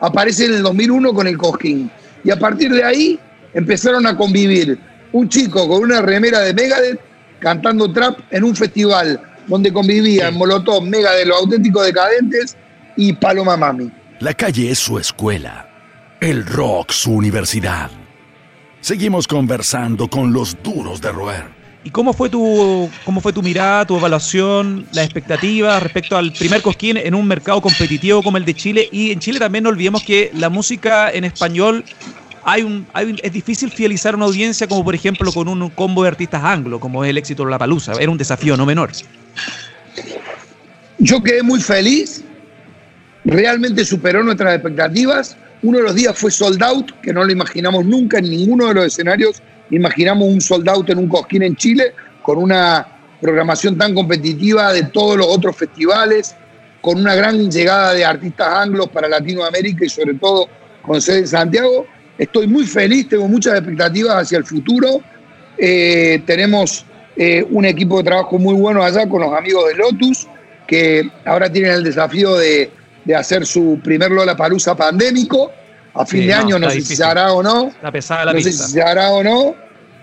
aparece en el 2001 con el Cosquín. Y a partir de ahí empezaron a convivir un chico con una remera de Megadeth cantando trap en un festival donde convivían Molotov, Megadeth, los auténticos decadentes y Paloma Mami. La calle es su escuela, el rock su universidad. Seguimos conversando con los duros de roer. ¿Y cómo fue tu cómo fue tu mirada, tu evaluación, la expectativa respecto al primer Cosquín en un mercado competitivo como el de Chile? Y en Chile también no olvidemos que la música en español hay un, es difícil fidelizar una audiencia como por ejemplo con un combo de artistas anglo, como es el éxito de La Palusa. Era un desafío no menor. Yo quedé muy feliz, realmente superó nuestras expectativas. Uno de los días fue sold out, que no lo imaginamos nunca en ninguno de los escenarios imaginamos un sold out en un cosquín en Chile, con una programación tan competitiva de todos los otros festivales, con una gran llegada de artistas anglos para Latinoamérica y sobre todo con sede en Santiago. Estoy muy feliz, tengo muchas expectativas hacia el futuro. Eh, tenemos eh, un equipo de trabajo muy bueno allá con los amigos de Lotus, que ahora tienen el desafío de, hacer su primer Lola Palusa pandémico. A fin de año no sé si se hará o no. La pesada la no sé si se hará o no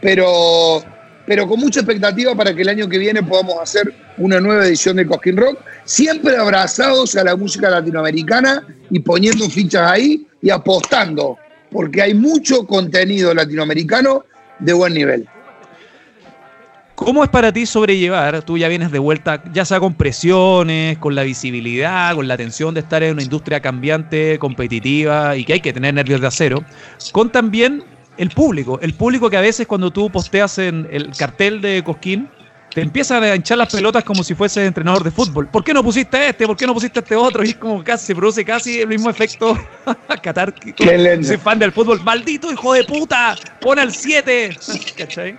pero, pero con mucha expectativa para que el año que viene podamos hacer una nueva edición de Cosquín Rock, siempre abrazados a la música latinoamericana y poniendo fichas ahí y apostando, porque hay mucho contenido latinoamericano de buen nivel. ¿Cómo es para ti sobrellevar? Tú ya vienes de vuelta, ya sea con presiones, con la visibilidad, con la tensión de estar en una industria cambiante, competitiva y que hay que tener nervios de acero, con también el público. El público que a veces cuando tú posteas en el cartel de Cosquín, te empiezan a hinchar las pelotas como si fueses entrenador de fútbol. ¿Por qué no pusiste este? ¿Por qué no pusiste este otro? Y es como casi, se produce casi el mismo efecto. Qatar, soy fan del fútbol. ¡Maldito hijo de puta! ¡Pon al 7!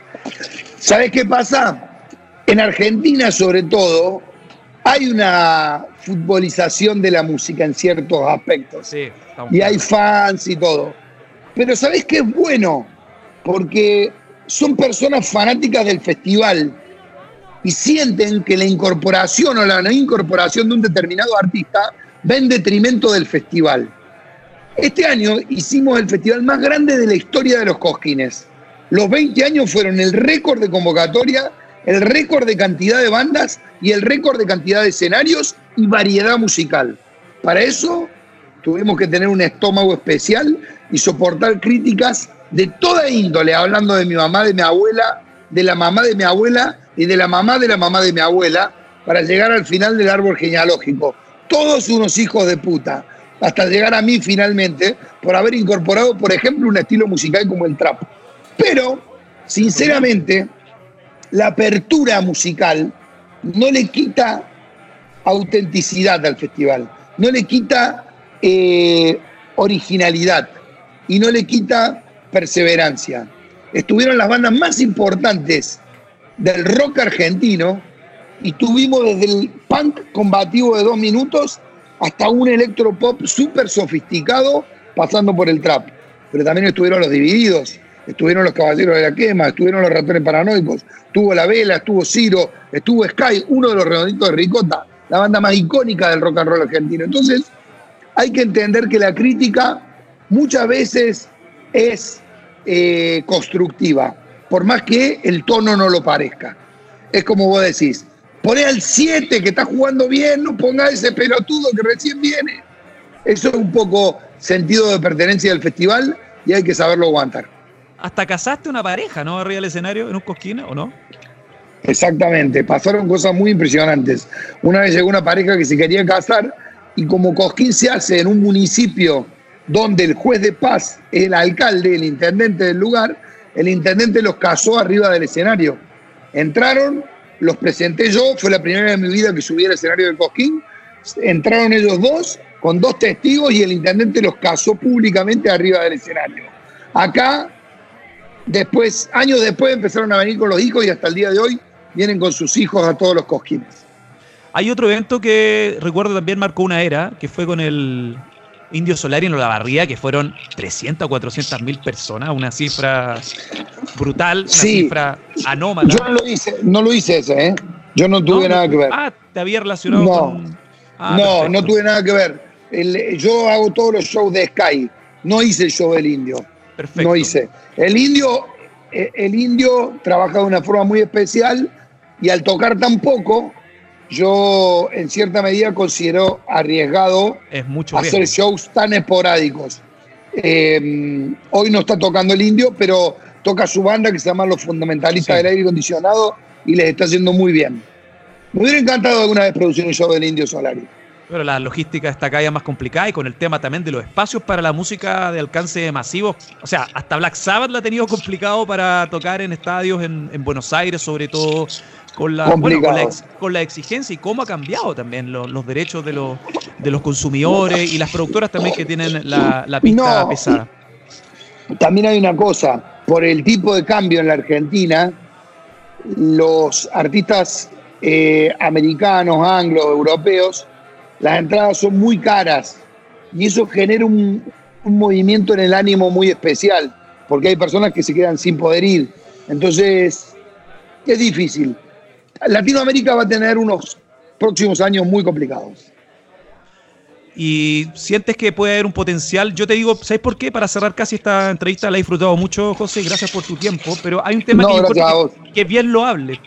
¿Sabes qué pasa? En Argentina, sobre todo, hay una futbolización de la música en ciertos aspectos. Sí, y hay fans y todo. Pero ¿sabés qué es bueno? Porque son personas fanáticas del festival y sienten que la incorporación o la no incorporación de un determinado artista va en detrimento del festival. Este año hicimos el festival más grande de la historia de los cosquines. Los 20 años fueron el récord de convocatoria, el récord de cantidad de bandas y el récord de cantidad de escenarios y variedad musical. Para eso tuvimos que tener un estómago especial y soportar críticas de toda índole, hablando de mi mamá, de mi abuela, de la mamá de mi abuela y de la mamá de la mamá de mi abuela, para llegar al final del árbol genealógico. Todos unos hijos de puta, hasta llegar a mí finalmente, por haber incorporado, por ejemplo, un estilo musical como el trap. Pero, sinceramente, la apertura musical no le quita autenticidad al festival, no le quita eh, originalidad y no le quita perseverancia. Estuvieron las bandas más importantes del rock argentino y tuvimos desde el punk combativo de dos minutos hasta un electropop súper sofisticado pasando por el trap. Pero también estuvieron los divididos, estuvieron los caballeros de la quema, estuvieron los ratones paranoicos, estuvo La Vela, estuvo Ciro, estuvo Sky, uno de los redonditos de Ricota, la banda más icónica del rock and roll argentino. Entonces, hay que entender que la crítica muchas veces es eh, constructiva, por más que el tono no lo parezca. Es como vos decís, poné al 7 que está jugando bien, no ponga ese pelotudo que recién viene. Eso es un poco sentido de pertenencia del festival y hay que saberlo aguantar. hasta casaste una pareja, ¿no? Arriba del escenario, en un cosquín, ¿o no? Exactamente, pasaron cosas muy impresionantes. Una vez llegó una pareja que se quería casar y como Cosquín se hace en un municipio donde el juez de paz el alcalde, el intendente del lugar, el intendente los casó arriba del escenario. Entraron, los presenté yo, fue la primera vez en mi vida que subí al escenario del Cosquín. Entraron ellos dos con dos testigos y el intendente los casó públicamente arriba del escenario. Acá, después, años después, empezaron a venir con los hijos y hasta el día de hoy vienen con sus hijos a todos los cosquines. Hay otro evento que recuerdo también marcó una era, que fue con el Indio Solari en Olavarría, que fueron 300 o 400 mil personas, una cifra brutal, una cifra anómala. Yo no lo hice, no lo hice ese, ¿eh? Yo no tuve nada que ver. Ah, te había relacionado no, con... Ah, no, no tuve nada que ver. yo hago todos los shows de Sky, no hice el show del Indio. Perfecto. No hice. El Indio, eh, el Indio trabaja de una forma muy especial y al tocar tan poco, yo en cierta medida considero arriesgado hacer shows tan esporádicos. Eh, hoy no está tocando el indio, pero toca su banda que se llama Los Fundamentalistas del Aire Acondicionado y les está haciendo muy bien. Me hubiera encantado alguna vez producir un show del Indio Solari. Pero la logística está cada vez más complicada y con el tema también de los espacios para la música de alcance masivo. O sea, hasta Black Sabbath la ha tenido complicado para tocar en estadios en, Buenos Aires, sobre todo con la, con la, exigencia y cómo ha cambiado también los derechos de los, de los consumidores y las productoras también que tienen la, la pista pesada. También hay una cosa, por el tipo de cambio en la Argentina, los artistas eh, americanos, anglos, europeos, las entradas son muy caras y eso genera un, movimiento en el ánimo muy especial, porque hay personas que se quedan sin poder ir. Entonces, es difícil. Latinoamérica va a tener unos próximos años muy complicados. Y sientes que puede haber un potencial. Yo te digo, ¿sabes por qué? Para cerrar casi esta entrevista, la he disfrutado mucho, José, gracias por tu tiempo, pero hay un tema que, que, bien loable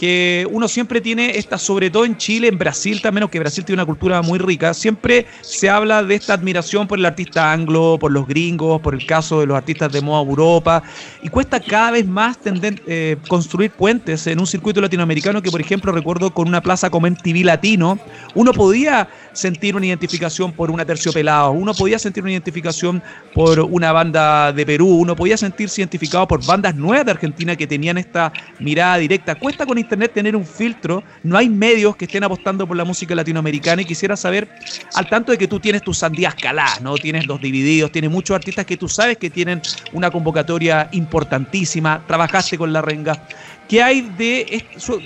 que uno siempre tiene esta, sobre todo en Chile, en Brasil también, que Brasil tiene una cultura muy rica, siempre se habla de esta admiración por el artista anglo, por los gringos, por el caso de los artistas de moda Europa, y cuesta cada vez más eh, construir puentes en un circuito latinoamericano que, por ejemplo, recuerdo con una plaza como en TV Latino, uno podía sentir una identificación por una terciopelado, uno podía sentir una identificación por una banda de Perú, uno podía sentirse identificado por bandas nuevas de Argentina que tenían esta mirada directa. Cuesta con internet tener un filtro, no hay medios que estén apostando por la música latinoamericana y quisiera saber, al tanto de que tú tienes tus sandías caladas, ¿no? Tienes los divididos, tienes muchos artistas que tú sabes que tienen una convocatoria importantísima, trabajaste con la renga. ¿Qué hay de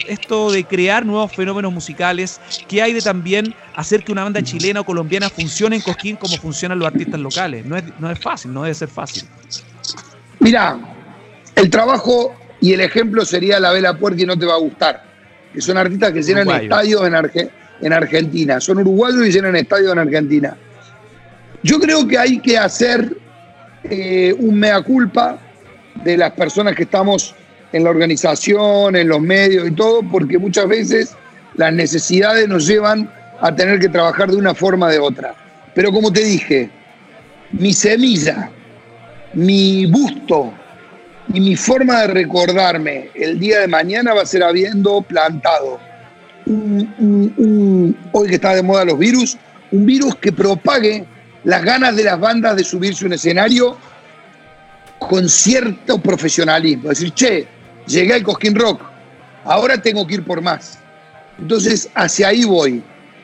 esto de crear nuevos fenómenos musicales? ¿Qué hay de también hacer que una banda chilena o colombiana funcione en Cosquín como funcionan los artistas locales? No es, no es fácil, no debe ser fácil. Mira, el trabajo y el ejemplo sería La Vela Puerca y no te va a gustar, que son artistas que llenan estadios en, en Argentina, son uruguayos y llenan estadios en Argentina. Yo creo que hay que hacer eh, un mea culpa de las personas que estamos en la organización, en los medios y todo, porque muchas veces las necesidades nos llevan a tener que trabajar de una forma o de otra. Pero como te dije, mi semilla, mi busto y mi forma de recordarme el día de mañana va a ser habiendo plantado hoy que está de moda los virus, un virus que propague las ganas de las bandas de subirse a un escenario con cierto profesionalismo. Es decir, che, llegué al Cosquín Rock, ahora tengo que ir por más. Entonces, hacia ahí voy.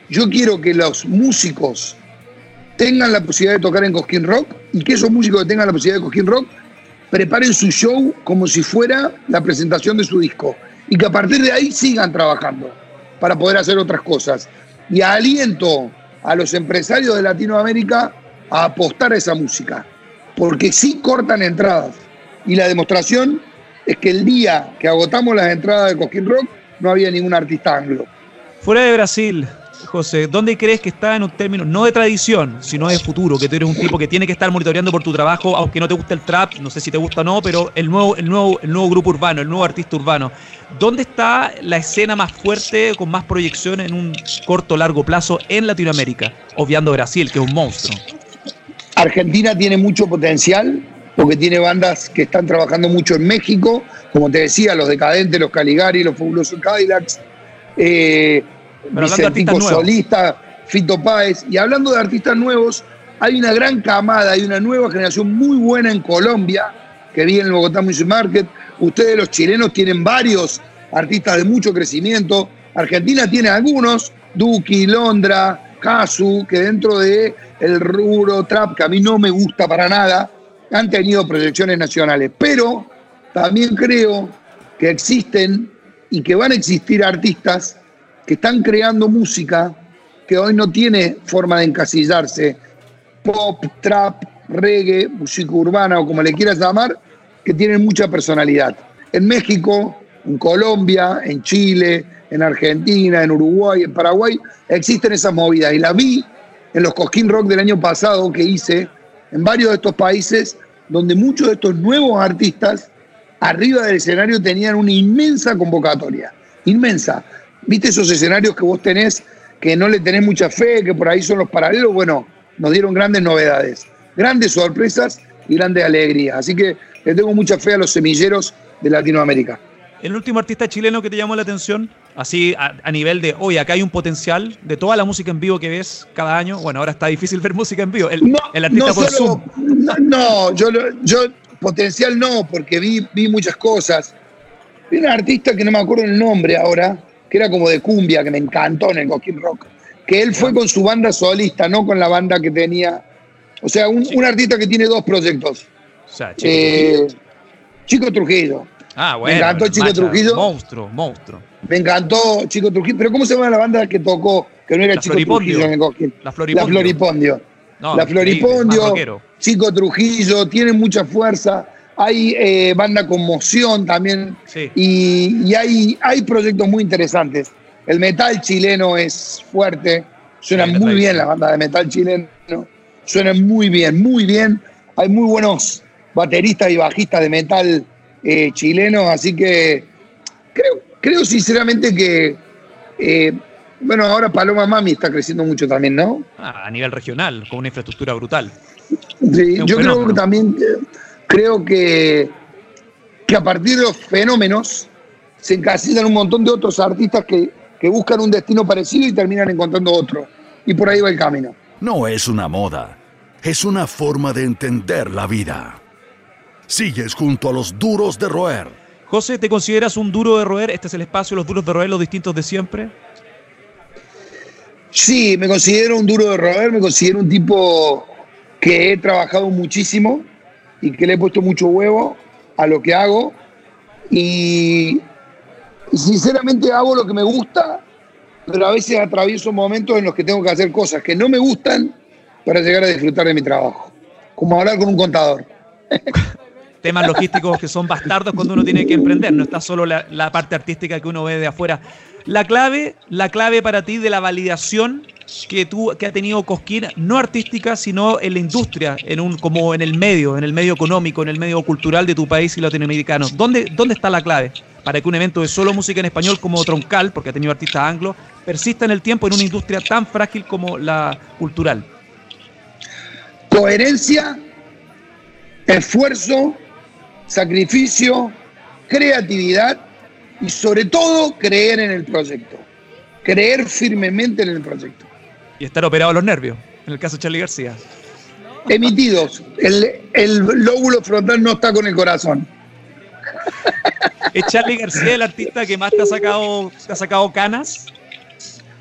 Yo quiero que los músicos tengan la posibilidad de tocar en Cosquín Rock y que esos músicos que tengan la posibilidad de Cosquín Rock preparen su show como si fuera la presentación de su disco y que a partir de ahí sigan trabajando para poder hacer otras cosas. Y aliento a los empresarios de Latinoamérica a apostar a esa música, porque sí cortan entradas. Y la demostración es que el día que agotamos las entradas de Cosquín Rock no había ningún artista anglo. Fuera de Brasil, José, ¿dónde crees que está en un término, no de tradición, sino de futuro? Que tú eres un tipo que tiene que estar monitoreando por tu trabajo, aunque no te guste el trap, no sé si te gusta o no, pero el nuevo, el nuevo, el nuevo grupo urbano, el nuevo artista urbano. ¿Dónde está la escena más fuerte, con más proyección en un corto largo plazo en Latinoamérica? Obviando Brasil, que es un monstruo. Argentina tiene mucho potencial porque tiene bandas que están trabajando mucho en México, como te decía, los Decadentes, los Caligari, los Fabulosos Cadillacs, eh, Vicentico Solista, Fito Páez. Y hablando de artistas nuevos, hay una gran camada, hay una nueva generación muy buena en Colombia, que viene en el Bogotá Music Market. Ustedes, los chilenos, tienen varios artistas de mucho crecimiento. Argentina tiene algunos, Duki, Londra, Kazu, que dentro de el rubro trap, que a mí no me gusta para nada, han tenido proyecciones nacionales. Pero también creo que existen y que van a existir artistas que están creando música que hoy no tiene forma de encasillarse pop, trap, reggae, música urbana o como le quieras llamar, que tienen mucha personalidad. En México, en Colombia, en Chile, en Argentina, en Uruguay, en Paraguay, existen esas movidas. Y las vi en los Cosquín Rock del año pasado que hice en varios de estos países, donde muchos de estos nuevos artistas arriba del escenario tenían una inmensa convocatoria. Inmensa. ¿Viste esos escenarios que vos tenés que no le tenés mucha fe, que por ahí son los paralelos? Bueno, nos dieron grandes novedades, grandes sorpresas y grandes alegrías. Así que le tengo mucha fe a los semilleros de Latinoamérica. ¿El último artista chileno que te llamó la atención? Así a, nivel de, oye, acá hay un potencial de toda la música en vivo que ves cada año. Bueno, ahora está difícil ver música en vivo. El, no, artista por Zoom. No, yo, yo potencial no, porque vi, vi muchas cosas. Vi un artista que no me acuerdo el nombre ahora, que era como de cumbia, que me encantó en el Coquín Rock que él fue con su banda solista, no con la banda que tenía. O sea, un, artista que tiene dos proyectos. O sea, Chico, eh, Trujillo. Chico Trujillo. Ah, bueno. Me encantó Chico Trujillo. Monstruo, monstruo. Me encantó Chico Trujillo. Pero ¿cómo se llama la banda que tocó? Que no era Chico Trujillo en el La Floripondio. La Floripondio. la Floripondio. Chico Trujillo, tiene mucha fuerza. Hay eh, banda Conmoción también. Sí. Y, hay, hay proyectos muy interesantes. El metal chileno es fuerte, suena muy bien la banda de metal chileno, suena muy bien, muy bien. Hay muy buenos bateristas y bajistas de metal eh, chilenos, así que creo, creo sinceramente que, eh, bueno, ahora Paloma Mami está creciendo mucho también, ¿no? Ah, a nivel regional, con una infraestructura brutal. Sí, yo creo que también, creo que, que a partir de los fenómenos se encasillan un montón de otros artistas que que buscan un destino parecido y terminan encontrando otro. Y por ahí va el camino. No es una moda, es una forma de entender la vida. Sigues junto a los duros de roer. José, ¿te consideras un duro de roer? ¿Este es el espacio, los duros de roer, los distintos de siempre? Sí, me considero un duro de roer, me considero un tipo que he trabajado muchísimo y que le he puesto mucho huevo a lo que hago. Y sinceramente hago lo que me gusta, pero a veces atravieso momentos en los que tengo que hacer cosas que no me gustan para llegar a disfrutar de mi trabajo. Como hablar con un contador. Temas logísticos que son bastardos cuando uno tiene que emprender, no está solo la, la parte artística que uno ve de afuera. La clave, la clave para ti de la validación que tú que ha tenido Cosquín, no artística, sino en la industria, en un como en el medio, en el medio económico, en el medio cultural de tu país y latinoamericano. ¿Dónde, dónde está la clave? para que un evento de solo música en español como Troncal, porque ha tenido artistas anglos, persista en el tiempo en una industria tan frágil como la cultural? Coherencia, esfuerzo, sacrificio, creatividad y sobre todo creer en el proyecto. Creer firmemente en el proyecto. Y estar operado los nervios, en el caso de Charlie García. Emitidos. El, el lóbulo frontal no está con el corazón. ¿Es Charlie García el artista que más te ha sacado, te ha sacado canas?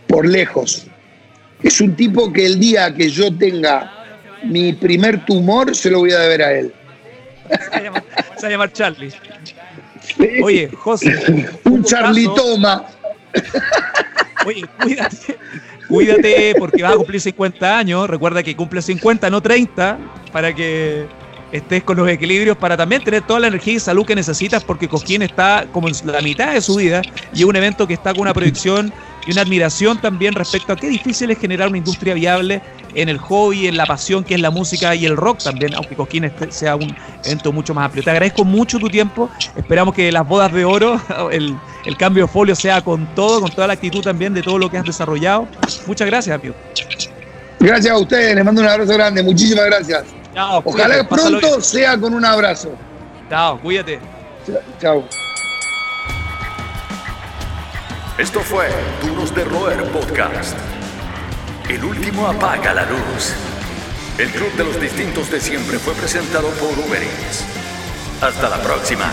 Por lejos. Es un tipo que el día que yo tenga mi primer tumor se lo voy a deber a él. Se va a llamar, Charlie. Oye, José. Un Charlie Toma. Oye, cuídate. Cuídate porque vas a cumplir 50 años. Recuerda que cumple 50, no 30, para que estés con los equilibrios para también tener toda la energía y salud que necesitas, porque Cosquín está como en la mitad de su vida y es un evento que está con una proyección y una admiración también respecto a qué difícil es generar una industria viable en el hobby, en la pasión que es la música y el rock también, aunque Cosquín sea un evento mucho más amplio. Te agradezco mucho tu tiempo, esperamos que las bodas de oro, el, el cambio de folio sea con todo, con toda la actitud también de todo lo que has desarrollado. Muchas gracias, amigo. Gracias a ustedes, les mando un abrazo grande, muchísimas gracias. Chao, Ojalá pronto sea con un abrazo. Chao, cuídate. Chao. Esto fue Duros de Roer Podcast. El último apaga la luz. El Club de los Distintos de Siempre fue presentado por Uber Hasta la próxima.